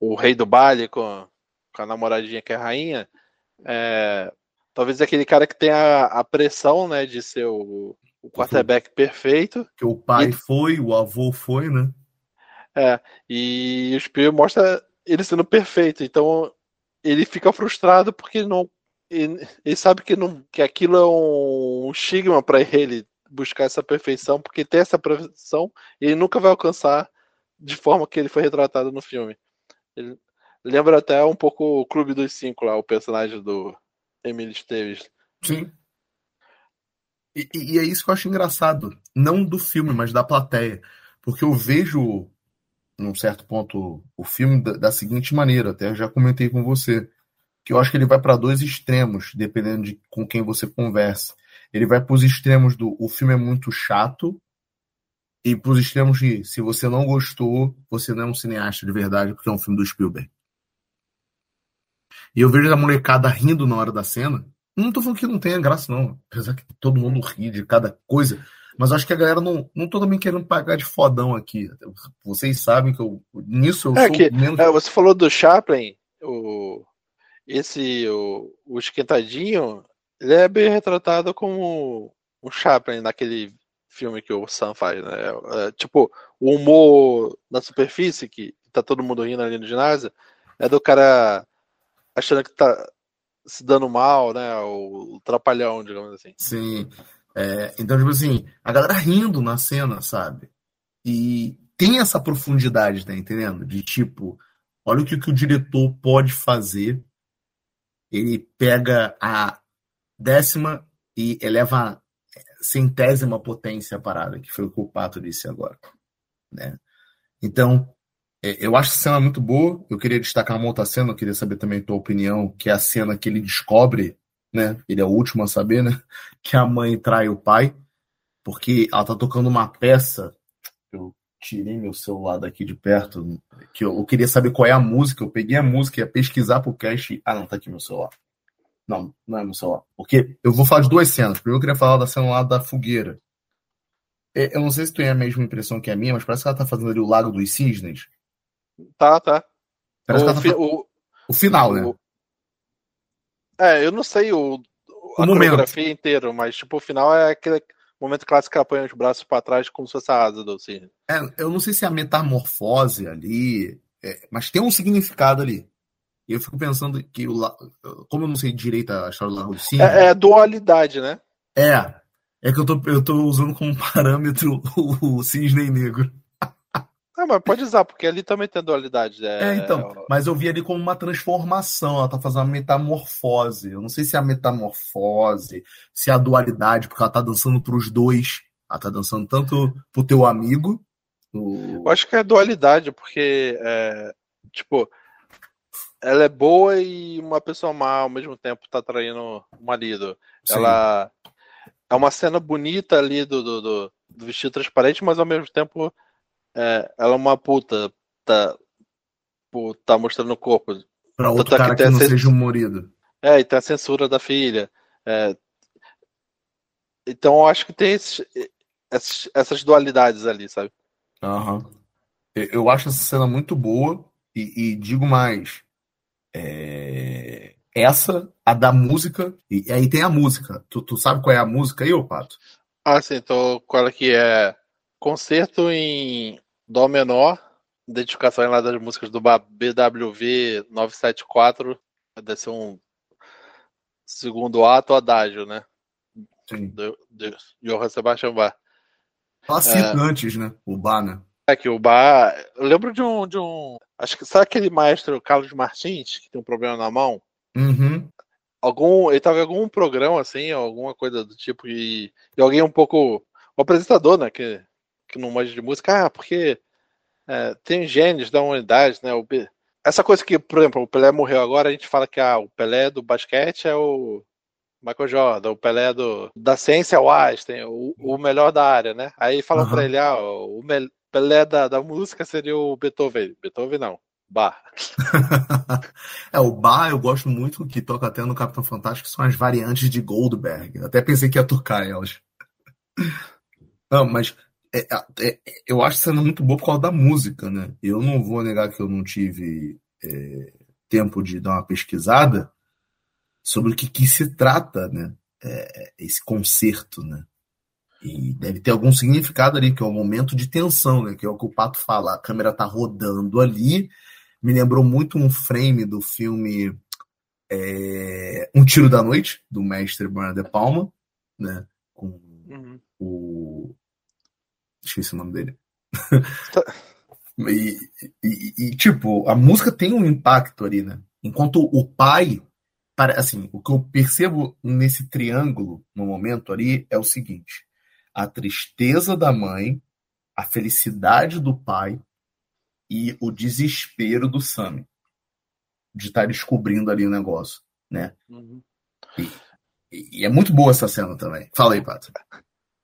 Speaker 3: o rei do baile com, com a namoradinha que é a rainha, é, talvez aquele cara que tem a, a pressão né, de ser o, o quarterback perfeito.
Speaker 2: Que o pai e, foi, o avô foi, né?
Speaker 3: É, e o Spiel mostra ele sendo perfeito, então ele fica frustrado porque não ele, ele sabe que, não, que aquilo é um, estigma para ele buscar essa perfeição, porque tem essa perfeição ele nunca vai alcançar de forma que ele foi retratado no filme. Ele lembra até um pouco o Clube dos Cinco lá, o personagem do Emily Esteves.
Speaker 2: Sim. E, e, é isso que eu acho engraçado. Não do filme, mas da plateia. Porque eu vejo, num certo ponto, o filme da, da seguinte maneira, até já comentei com você que eu acho que ele vai para dois extremos, dependendo de com quem você conversa. Ele vai para os extremos do o filme é muito chato e para os extremos de se você não gostou, você não é um cineasta de verdade porque é um filme do Spielberg. E eu vejo a molecada rindo na hora da cena. Não tô falando que não tenha graça, não. Apesar que todo mundo ri de cada coisa. Mas acho que a galera não, não tô também querendo pagar de fodão aqui. Vocês sabem que eu, nisso eu
Speaker 3: é sou que, menos. É, você falou do Chaplin, o, esse, o, o Esquentadinho, ele é bem retratado como o Chaplin naquele filme que o Sam faz, né? É, tipo, o humor na superfície, que tá todo mundo rindo ali no ginásio, é do cara achando que tá se dando mal, né? O trapalhão, digamos assim.
Speaker 2: Sim. É, então, tipo assim, a galera rindo na cena, sabe? E tem essa profundidade, tá entendendo? De tipo, olha o que, que o diretor pode fazer ele pega a décima e eleva a centésima potência a parada, que foi o que o Pato disse agora. Né? Então, é, eu acho a cena muito boa. Eu queria destacar uma outra cena, eu queria saber também a tua opinião, que é a cena que ele descobre, né? Ele é o último a saber, né? Que a mãe trai o pai, porque ela tá tocando uma peça. Eu tirei meu celular daqui de perto, que eu, eu, queria saber qual é a música. Eu peguei a música, ia pesquisar pro cast. Ah, não, tá aqui meu celular. Não, não é meu celular. Porque eu vou falar de duas cenas. Primeiro eu queria falar da cena lá da fogueira. É, eu não sei se tu tem a mesma impressão que a minha, mas parece que ela tá fazendo ali o Lago dos Cisnes.
Speaker 3: Tá, tá.
Speaker 2: Parece o, que ela tá fi, o, o final, né?
Speaker 3: É, eu não sei o, a o coreografia inteiro, mas tipo, o final é aquele momento clássico que ela põe os braços para trás como se fosse a asa do cisne.
Speaker 2: É, eu não sei se é a metamorfose ali, é, mas tem um significado ali. E eu fico pensando que, o, como eu não sei direito a história do Lago do Cisne...
Speaker 3: É, é dualidade, né?
Speaker 2: É, é que eu tô, eu tô usando como parâmetro o, o cisne negro.
Speaker 3: Ah, mas pode usar, porque ali também tem dualidade.
Speaker 2: É, é então. Mas eu vi ali como uma transformação, ela tá fazendo uma metamorfose. Eu não sei se é a metamorfose, se é a dualidade, porque ela tá dançando pros dois. Ela tá dançando tanto pro teu amigo.
Speaker 3: O... Eu acho que é dualidade, porque, é, tipo, ela é boa e uma pessoa má ao mesmo tempo tá traindo o marido. Sim. Ela é uma cena bonita ali do, do, do, do vestido transparente, mas ao mesmo tempo é, ela é uma puta. Tá, tá mostrando o corpo.
Speaker 2: Pra outro Tanto cara que, que não seja um morido.
Speaker 3: É, e tem a censura da filha. É, então eu acho que tem esses, esses, essas dualidades ali, sabe?
Speaker 2: Uhum. Eu acho essa cena muito boa e, e digo mais. É... Essa, a da música, e aí tem a música. Tu, tu sabe qual é a música aí, ô Pato?
Speaker 3: Ah, sim, então qual é que é? Concerto em Dó menor, identificação lá das músicas do BWV 974, deve ser um segundo ato adágio, né?
Speaker 2: Sim.
Speaker 3: De, de Johann Sebastian Bach.
Speaker 2: Ela cita é, antes, né? O Bach, né?
Speaker 3: É que o bar. Eu lembro de um, de um. Acho que sabe aquele maestro Carlos Martins, que tem um problema na mão?
Speaker 2: Uhum.
Speaker 3: Algum. Ele tava em algum programa, assim, alguma coisa do tipo, e, e alguém um pouco. O apresentador, né? Que, que não manja de música, ah, porque é, tem gênios da humanidade, né? O, essa coisa que, por exemplo, o Pelé morreu agora, a gente fala que ah, o Pelé do basquete é o Michael Jordan, o Pelé do, da ciência é o Einstein, o, o melhor da área, né? Aí falam uhum. pra ele, ah, o Pelé da, da música seria o Beethoven. Beethoven não, Bach.
Speaker 2: é, o Bach eu gosto muito, que toca até no Capitão Fantástico, são as variantes de Goldberg. Até pensei que ia tocar elas. Não, mas é, é, eu acho sendo muito boa por causa da música, né? Eu não vou negar que eu não tive é, tempo de dar uma pesquisada sobre o que, que se trata, né? É, esse concerto, né? E deve ter algum significado ali, que é o um momento de tensão, né? Que é o que o Pato fala. A câmera tá rodando ali. Me lembrou muito um frame do filme é, Um Tiro da Noite, do mestre Brian De Palma, né? Com uhum. o Esqueci o nome dele. Tá. e, e, e, tipo, a música tem um impacto ali, né? Enquanto o pai. Assim, o que eu percebo nesse triângulo, no momento ali, é o seguinte: a tristeza da mãe, a felicidade do pai e o desespero do Sammy de estar tá descobrindo ali o negócio, né? Uhum. E, e, é muito boa essa cena também. Fala aí, Pato.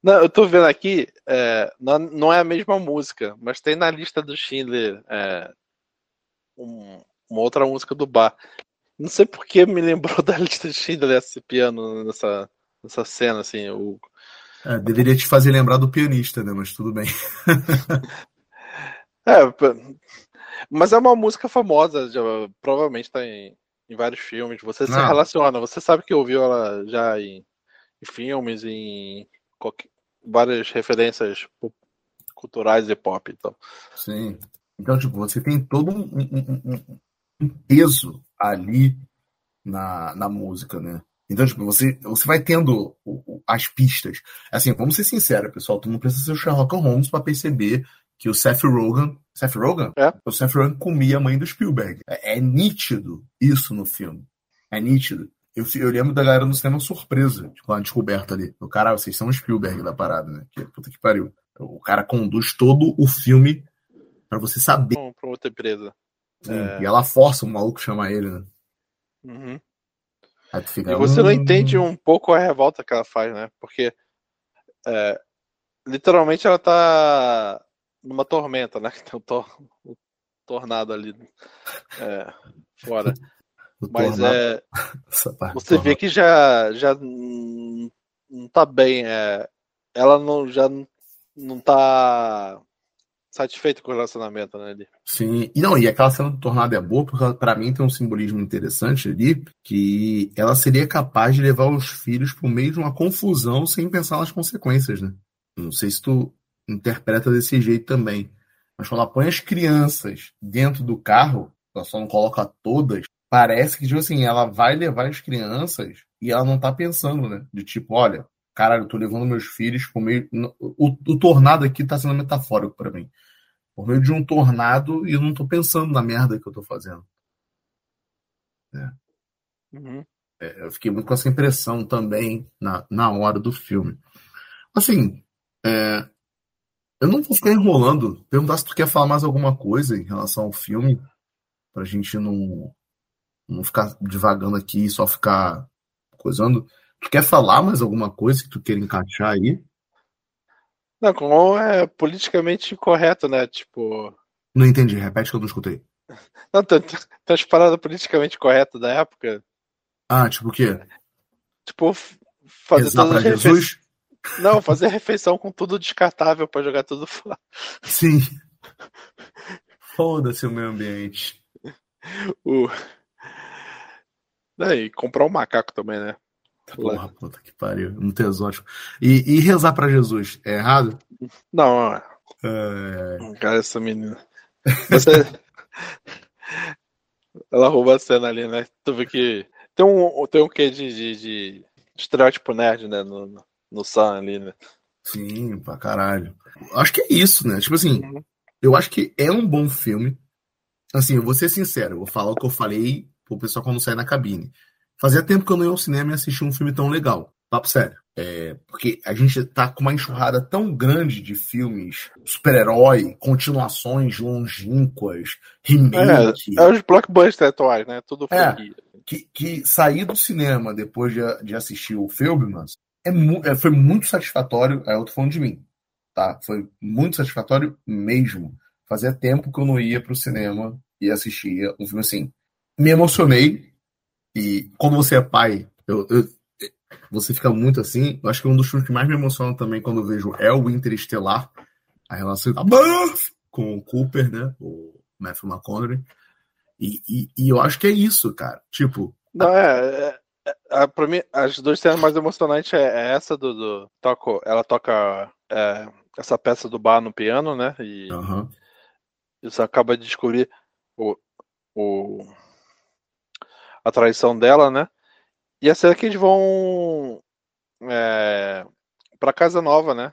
Speaker 3: Não, eu tô vendo aqui, é, não, não, é a mesma música, mas tem na lista do Schindler é, um, uma outra música do bar. Não sei por que me lembrou da lista do Schindler esse piano nessa, nessa cena, assim. O...
Speaker 2: É, deveria te fazer lembrar do pianista, né? Mas tudo bem.
Speaker 3: é, mas é uma música famosa, já, provavelmente tá em, em vários filmes. Você não. se relaciona, você sabe que ouviu ela já em, em filmes, em qualquer, várias referências culturais e pop. Então.
Speaker 2: Sim. Então, tipo, você tem todo um, um, um peso ali na, na música, né? Então, tipo, você, você vai tendo as pistas. Assim, vamos ser sinceros, pessoal, tu não precisa ser o Sherlock Holmes para perceber que o Seth Rogen. Seth Rogen?
Speaker 3: É.
Speaker 2: O Seth Rogen comia a mãe do Spielberg. É, é nítido isso no filme. É nítido. Eu, eu lembro da galera no cinema surpresa, tipo, a descoberta ali. O cara, vocês são o Spielberg da parada, né? Que, puta que pariu. O cara conduz todo o filme para você saber.
Speaker 3: Pra outra empresa.
Speaker 2: É... E ela força o maluco chamar ele, né?
Speaker 3: Uhum. Fica, e você
Speaker 2: hum...
Speaker 3: não entende um pouco a revolta que ela faz, né? Porque é, literalmente ela tá numa tormenta, né? Tem um, tor um tornado ali é, fora. Mas é. Você vê que já, já não tá bem. É, ela não, já não tá satisfeita com o relacionamento, né? Ali.
Speaker 2: Sim, e não, e aquela cena do tornado é boa, porque para mim tem um simbolismo interessante ali, que ela seria capaz de levar os filhos por meio de uma confusão sem pensar nas consequências, né? Não sei se tu interpreta desse jeito também. Mas quando ela põe as crianças dentro do carro, ela só não coloca todas, parece que, tipo assim, ela vai levar as crianças e ela não tá pensando, né? De tipo, olha, caralho, eu tô levando meus filhos por meio. O, o tornado aqui tá sendo metafórico para mim. Por meio de um tornado e eu não tô pensando na merda que eu tô fazendo. É. Uhum. É, eu fiquei muito com essa impressão também na, na hora do filme. Assim, é, eu não vou ficar enrolando. Perguntar se tu quer falar mais alguma coisa em relação ao filme, pra gente não, não ficar divagando aqui e só ficar coisando. Tu quer falar mais alguma coisa que tu queira encaixar aí?
Speaker 3: Não, como é politicamente correto, né? Tipo.
Speaker 2: Não entendi, repete que eu não escutei.
Speaker 3: Não, tem, tem as paradas politicamente corretas da época.
Speaker 2: Ah, tipo o quê?
Speaker 3: Tipo, fazer
Speaker 2: Rezar todas as Jesus?
Speaker 3: Não, fazer refeição com tudo descartável para jogar tudo fora.
Speaker 2: Sim. Foda-se o meio ambiente.
Speaker 3: O... É, e comprar um macaco também, né?
Speaker 2: Porra, puta que pariu. Muito exótico. E, e rezar para Jesus, é errado?
Speaker 3: Não, é... Cara, essa menina. Você... Ela roubou a cena ali, né? Tu vê que tem um, tem um quê de, de, de estereótipo nerd, né? No, no Sam ali, né?
Speaker 2: Sim, pra caralho. Acho que é isso, né? Tipo assim, uhum. Eu acho que é um bom filme. Assim, eu vou ser sincero, eu vou falar o que eu falei pro pessoal quando sair na cabine. Fazia tempo que eu não ia ao cinema e assistir um filme tão legal. Papo sério. É, porque a gente tá com uma enxurrada tão grande de filmes super-herói, continuações longínquas, remake.
Speaker 3: É, é os blockbusters atuais, né? Tudo
Speaker 2: é, que, que sair do cinema depois de, de assistir o filme, mas é, é, foi muito satisfatório. Aí eu tô falando de mim, tá? Foi muito satisfatório mesmo. Fazia tempo que eu não ia pro cinema e assistia um filme assim. Me emocionei. E quando você é pai, eu, eu você fica muito assim. Eu acho que um dos filmes que mais me emociona também quando eu vejo é o Interestelar. A relação da com o Cooper, né? O Matthew McConaughey. E, e, e, eu acho que é isso, cara. Tipo.
Speaker 3: Não, é, é, é, pra mim, as duas cenas mais emocionantes é, é essa do. do toco, ela toca é, essa peça do bar no piano, né? E
Speaker 2: uhum.
Speaker 3: você acaba de descobrir o, o, a traição dela, né? E a cena que eles vão é, pra casa nova, né?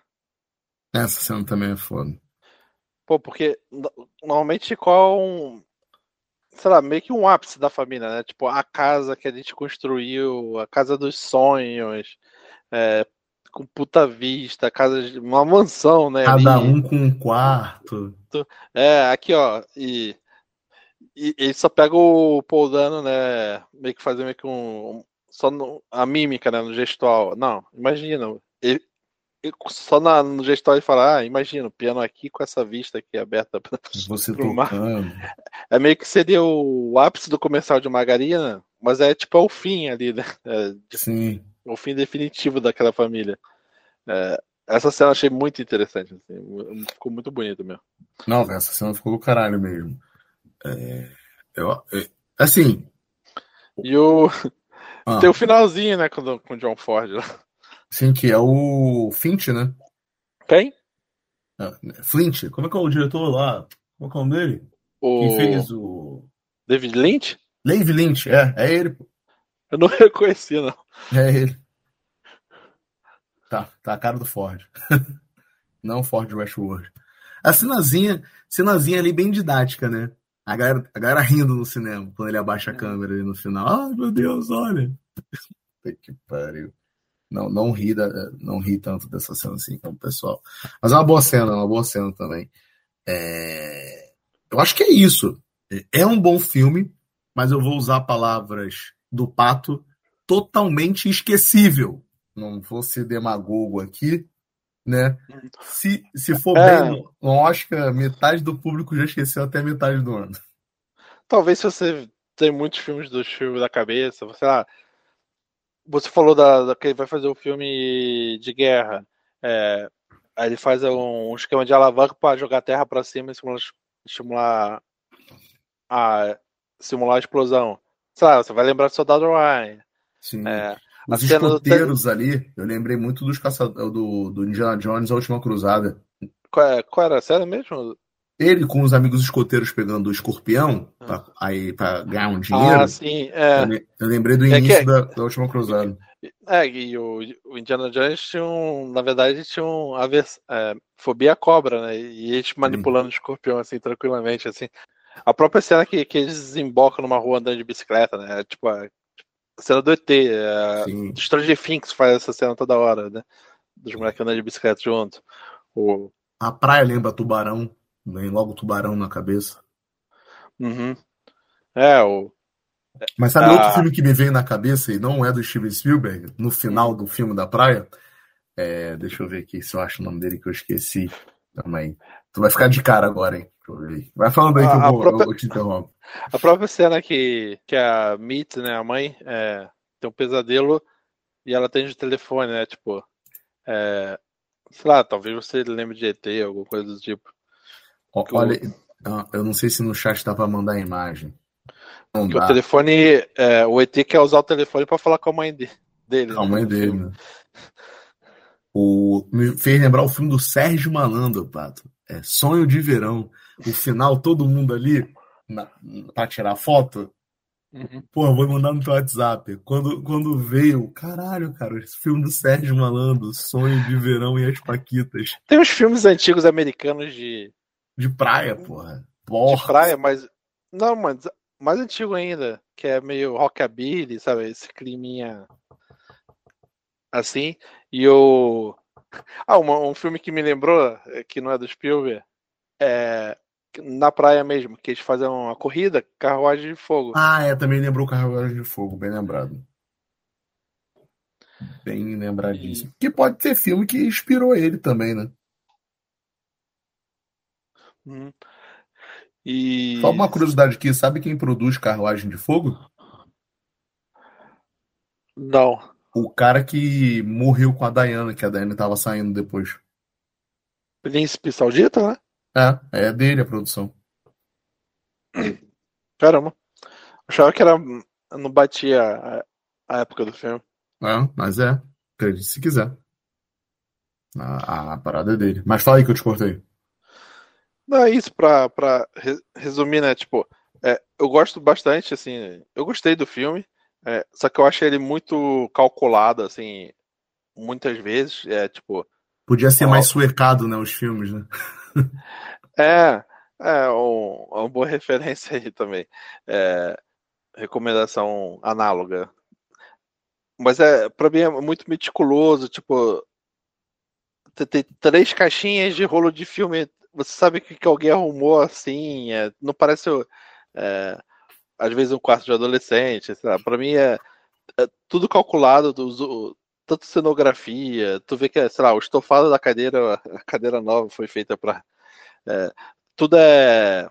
Speaker 2: Essa cena também é foda.
Speaker 3: Pô, porque normalmente qual um, sei lá, meio que um ápice da família, né? Tipo, a casa que a gente construiu, a casa dos sonhos, é, com puta vista, casa de uma mansão, né?
Speaker 2: Cada ali. um com um quarto.
Speaker 3: É, aqui, ó, e, e ele só pega o Paul Dano, né? Meio que fazer meio que um, só no, a mímica, né, no gestual. Não, imagina. Ele, ele, só na, no gestual ele fala, ah, imagina, o piano aqui com essa vista aqui aberta para
Speaker 2: Você pro mar.
Speaker 3: É meio que seria o, o ápice do comercial de margarina, mas é tipo é o fim ali, né? É,
Speaker 2: Sim.
Speaker 3: O fim definitivo daquela família. É, essa cena eu achei muito interessante, assim, ficou muito bonito mesmo.
Speaker 2: Não, essa cena ficou do caralho mesmo. É, eu, é, assim.
Speaker 3: E o, ah. Tem o finalzinho, né, com, com o John Ford.
Speaker 2: Sim, que é o Finch, né?
Speaker 3: Quem?
Speaker 2: Ah, Flint. Como é que é o diretor lá? Como é, que é o nome dele?
Speaker 3: O...
Speaker 2: Quem fez o.
Speaker 3: David Lynch?
Speaker 2: David Lynch, é. É ele.
Speaker 3: Eu não reconheci, não.
Speaker 2: É ele. Tá, tá a cara do Ford. não Ford Westworld. A cenazinha, cenazinha ali bem didática, né? A galera, a galera rindo no cinema, quando ele abaixa a câmera ali no final. Ai, meu Deus, olha. que pariu. Não, não ri, da, não ri tanto dessa cena assim como o pessoal. Mas é uma boa cena, é uma boa cena também. É... Eu acho que é isso. É um bom filme, mas eu vou usar palavras do Pato totalmente esquecível. Não vou ser demagogo aqui, né? Se, se for é. bem no Oscar, metade do público já esqueceu até metade do ano.
Speaker 3: Talvez se você tem muitos filmes do filme da cabeça, você lá, você falou da, da, que ele vai fazer um filme de guerra. É, aí ele faz um, um, esquema de alavanca para jogar a terra para cima e simular, estimular a simular a explosão. Sei lá, você vai lembrar do Soldado Ryan.
Speaker 2: Sim. É, os escoteiros do... ali, eu lembrei muito dos caçadores do, do Indiana Jones, a última cruzada.
Speaker 3: Qual, é, qual era a cena mesmo?
Speaker 2: Ele com os amigos escoteiros pegando o escorpião ah. pra, aí para ganhar um dinheiro.
Speaker 3: Ah, sim. É.
Speaker 2: Eu, lembrei do início é que, da, da, última cruzada.
Speaker 3: É, e o, o, Indiana Jones tinha um. Na verdade, tinha um avers, é, fobia à cobra, né? E eles manipulando o escorpião assim, tranquilamente, assim. A própria cena que, que eles desembocam numa rua andando de bicicleta, né? Tipo, a, cena do ET. É, do Stranger Things faz essa cena toda hora, né? Dos moleques andando de bicicleta junto. O...
Speaker 2: A praia lembra tubarão. Vem logo tubarão na cabeça.
Speaker 3: Uhum. É, o.
Speaker 2: Mas sabe outro filme que me veio na cabeça e não é do Steven Spielberg? No final do filme da praia? É, deixa eu ver aqui se eu acho o nome dele que eu esqueci. Também. Tu vai ficar de cara agora, hein? Vai falando aí que a, eu, vou, própria... eu te interrompo.
Speaker 3: A própria cena que, que a Meet, né, a mãe, é, tem um pesadelo e ela atende o telefone, né? Tipo, é, sei lá, talvez você lembre de ET, alguma coisa do tipo.
Speaker 2: Olha, eu não sei se no chat dá pra mandar a imagem.
Speaker 3: Não. O telefone, é, o ET quer usar o telefone para falar com a mãe de, dele.
Speaker 2: Com a né, mãe dele, né? O, me fez lembrar o filme do Sérgio Malandro, Pato. É Sonho de Verão. O final, todo mundo ali para tirar foto. Uhum. Pô, vou mandar no teu WhatsApp. Quando, quando veio, caralho, cara, esse filme do Sérgio Malandro, Sonho de Verão e as Paquitas.
Speaker 3: Tem uns filmes antigos americanos de,
Speaker 2: De praia, porra.
Speaker 3: De praia, mas. Não, mas mais antigo ainda, que é meio rockabilly, sabe? Esse climinha assim. E o. Ah, uma, um filme que me lembrou, é, que não é do Spielberg, é na praia mesmo, que eles fazem uma corrida, carruagem de fogo.
Speaker 2: Ah, é, também lembrou carruagem de fogo, bem lembrado. Bem lembradíssimo. E... Que pode ter filme que inspirou ele também, né?
Speaker 3: Hum. E...
Speaker 2: Só uma curiosidade aqui, sabe quem produz Carruagem de Fogo?
Speaker 3: Não.
Speaker 2: O cara que morreu com a Diana, que a Diana tava saindo depois.
Speaker 3: Príncipe Saudita, né?
Speaker 2: É, é dele a produção.
Speaker 3: Caramba. Achava que era. Não batia a, a época do filme.
Speaker 2: É, mas é. Acredite se quiser. A, a parada é dele. Mas fala aí que eu te cortei.
Speaker 3: Não, é isso, pra, pra resumir, né? Tipo, é, eu gosto bastante, assim. Eu gostei do filme, é, só que eu achei ele muito calculado, assim, muitas vezes. É, tipo.
Speaker 2: Podia ser mais suecado, né? Os filmes, né?
Speaker 3: é, é um, uma boa referência aí também. É, recomendação análoga. Mas é, pra mim é muito meticuloso, tipo. Tem três caixinhas de rolo de filme você sabe que, que alguém arrumou assim, é, não parece é, às vezes um quarto de adolescente, para mim é, é, tudo calculado, do, tanto cenografia, tu vê que, sei lá, o estofado da cadeira, a cadeira nova foi feita para é, tudo é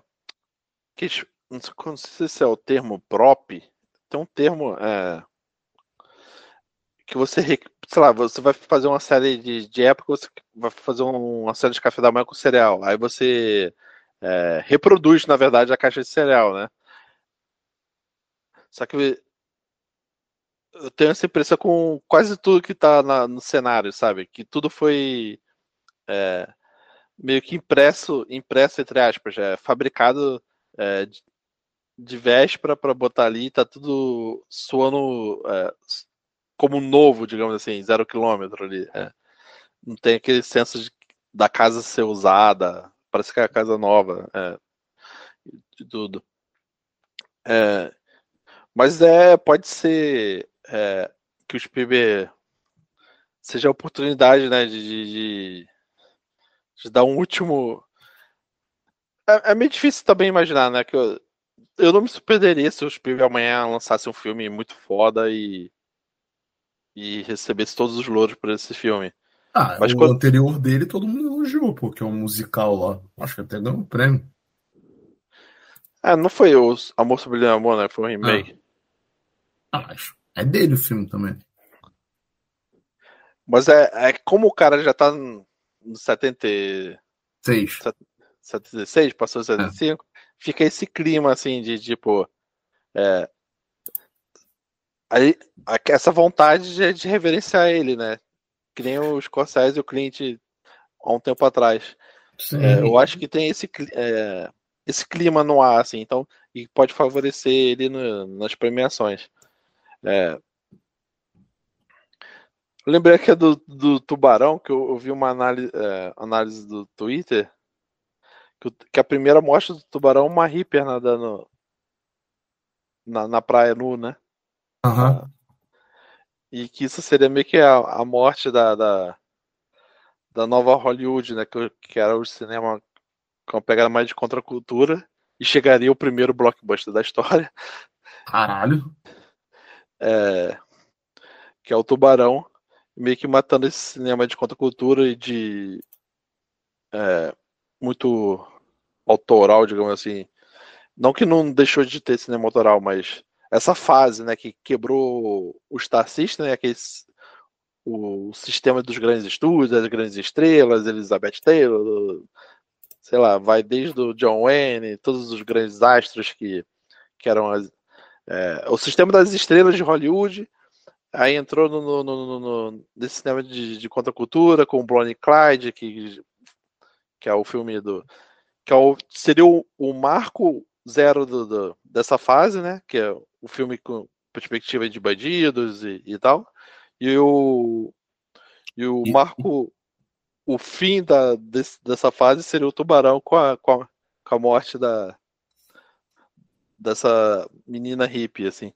Speaker 3: que, não sei se é o termo prop, tem um termo é, que você, sei lá, você vai fazer uma série de, de época, você vai fazer uma série de café da manhã com cereal. Aí você é, reproduz, na verdade, a caixa de cereal, né? Só que eu tenho essa impressão com quase tudo que tá na, no cenário, sabe? Que tudo foi é, meio que impresso, impresso entre aspas, é, fabricado é, de, de véspera para botar ali, tá tudo suando é, como novo, digamos assim, zero quilômetro ali. É. Não tem aquele senso de, da casa ser usada, parece que é a casa nova, é, de tudo. É, mas é, pode ser é, que o Spielberg seja a oportunidade, né, de, de, de dar um último. É, é, meio difícil também imaginar, né, que eu, eu não me surpreenderia se o Spielberg amanhã lançasse um filme muito foda e e recebesse todos os louros por esse filme.
Speaker 2: Ah, Mas o quando... anterior dele todo mundo elogiou, porque é um musical lá. Acho que até ganhou um prêmio.
Speaker 3: É, não foi o Amor Sobre o Amor, né? Foi um remake.
Speaker 2: Ah. acho. É dele o filme também.
Speaker 3: Mas é, é como o cara já tá no 76. 76, passou 75, é. fica esse clima assim de tipo. É, Aí, essa vontade de, de reverenciar ele, né? Que nem o Scorsese e o Clint há um tempo atrás. É, eu acho que tem esse, é, esse clima no ar, assim, então, e pode favorecer ele no, nas premiações. É, lembrei aqui do, do Tubarão, que eu, eu vi uma análise, é, análise do Twitter, que, que, a primeira mostra do Tubarão é uma hiper nadando na, na praia nu, né?
Speaker 2: Uhum.
Speaker 3: E que isso seria meio que a, a morte da, da, da, nova Hollywood, né? Que, que era o cinema com uma pegada mais de contracultura. E chegaria o primeiro blockbuster da história.
Speaker 2: Caralho.
Speaker 3: É, que é o Tubarão. Meio que matando esse cinema de contracultura e de. É, muito autoral, digamos assim. Não que não deixou de ter cinema autoral, mas essa fase, né, que quebrou o Star System, né, aquele, o sistema dos grandes estúdios, das grandes estrelas, Elizabeth Taylor, sei lá, vai desde o John Wayne, todos os grandes astros que, que eram as, é, o sistema das estrelas de Hollywood, aí entrou no, no, no, no nesse sistema de, de contracultura com o Bonnie Clyde, que, que é o filme do que é o, seria o, o marco zero do, do, dessa fase, né? Que é o filme com perspectiva de bandidos e, e tal. E o, e o marco o fim da, desse, dessa fase seria o tubarão com a, com a, com a morte da dessa menina hippie, assim.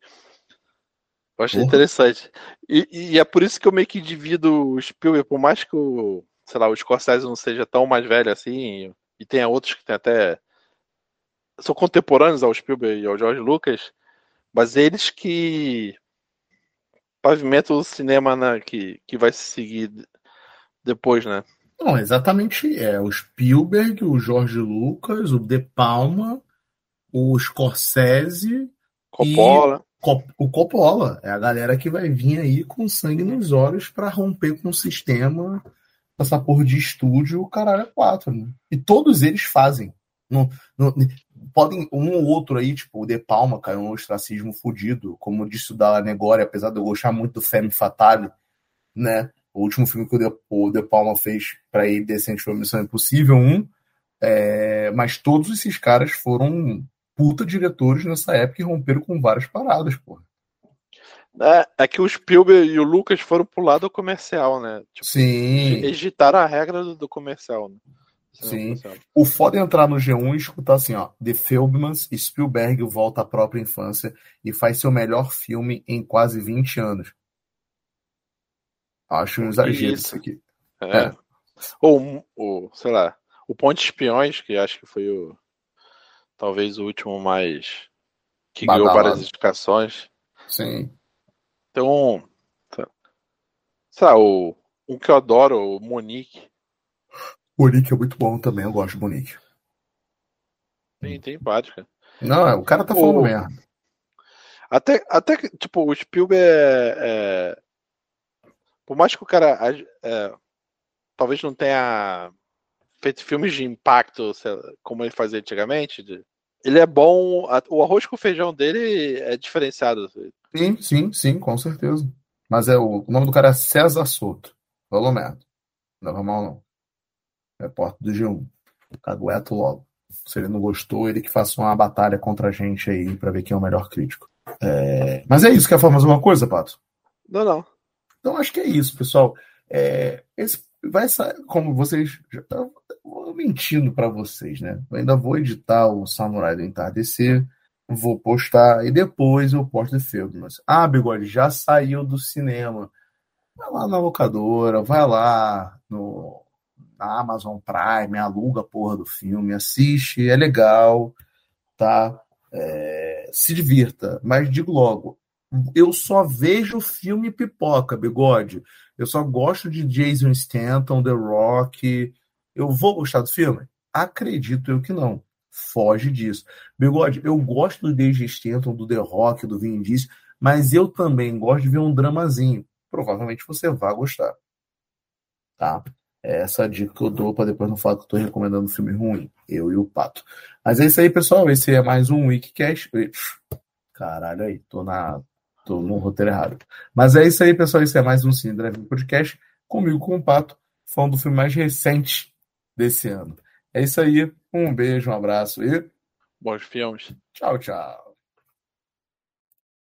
Speaker 3: Eu achei uhum. interessante. E, e, é por isso que eu meio que divido o Spielberg, por mais que o, sei lá, o Scorsese não seja tão mais velho assim, e tenha outros que tem até. são contemporâneos ao Spielberg e ao George Lucas, mas eles que pavimentam o cinema né, que, que vai se seguir depois, né?
Speaker 2: Não, exatamente. É o Spielberg, o George Lucas, o De Palma, o Scorsese.
Speaker 3: Coppola.
Speaker 2: o Coppola. É a galera que vai vir aí com sangue nos olhos para romper com o sistema, essa porra de estúdio, o caralho é quatro. Né? E todos eles fazem. Não, não, podem, um ou outro aí, tipo, o De Palma caiu um ostracismo fudido, como disse o Dalla Negori, apesar de eu gostar muito do Femme Fatale, né? O último filme que o De, o de Palma fez para ir decente foi Missão Impossível 1. É, mas todos esses caras foram puta diretores nessa época e romperam com várias paradas, porra.
Speaker 3: É, é que o Spielberg e o Lucas foram pro lado comercial, né?
Speaker 2: Tipo, Sim.
Speaker 3: Eles ditaram a regra do, do comercial, né?
Speaker 2: Sim. O foda é entrar no G1 e escutar assim, ó. The Filmans, Spielberg volta à própria infância e faz seu melhor filme em quase 20 anos. Acho um exagero isso, isso aqui.
Speaker 3: É. é. Ou, ou, sei lá, o Ponte Espiões, que acho que foi o. Talvez o último mais. que Badalado. ganhou várias indicações.
Speaker 2: Sim.
Speaker 3: Então. Sei lá, o, um que eu adoro, o Monique.
Speaker 2: Monique é muito bom também, eu gosto de Monique.
Speaker 3: Tem, tem prática.
Speaker 2: Não, o cara tá falando o... merda.
Speaker 3: Até, até que, tipo, o Spielberg é, é, por mais que o cara é, talvez não tenha feito filmes de impacto como ele fazia antigamente, ele é bom. O arroz com feijão dele é diferenciado.
Speaker 2: Sim, sim, sim, com certeza. Mas é o, o nome do cara é César Soto. Falou merda. Não vai mal, não. Repórter do G1. Cagueto logo. Se ele não gostou, ele que faça uma batalha contra a gente aí para ver quem é o melhor crítico. É... Mas é isso. Quer falar mais uma coisa, Pato?
Speaker 3: Não, não.
Speaker 2: Então acho que é isso, pessoal. É, esse vai sair, como vocês mentindo para vocês, né? Eu ainda vou editar o Samurai do Entardecer, vou postar e depois eu posto filmes. Ah, Bigode, já saiu do cinema. Vai lá na locadora, vai lá no, na Amazon Prime, aluga a porra do filme, assiste, é legal, tá? É, se divirta. Mas digo logo, eu só vejo filme pipoca, bigode. Eu só gosto de Jason Stanton, The Rock. Eu vou gostar do filme? Acredito eu que não. Foge disso. Bigode, eu gosto do Jason Stanton, do The Rock, do Vin Diesel, mas eu também gosto de ver um dramazinho. Provavelmente você vai gostar. Tá? É essa a dica que eu dou para depois não falar que eu estou recomendando um filme ruim. Eu e o Pato. Mas é isso aí, pessoal. Esse é mais um Wikicast. Caralho aí, tô na Tô no roteiro errado. Mas é isso aí, pessoal. Isso é mais um Cine Drive Podcast. Comigo, com o Pato, falando do filme mais recente desse ano. É isso aí. Um beijo, um abraço e.
Speaker 3: Bons filmes.
Speaker 2: Tchau, tchau.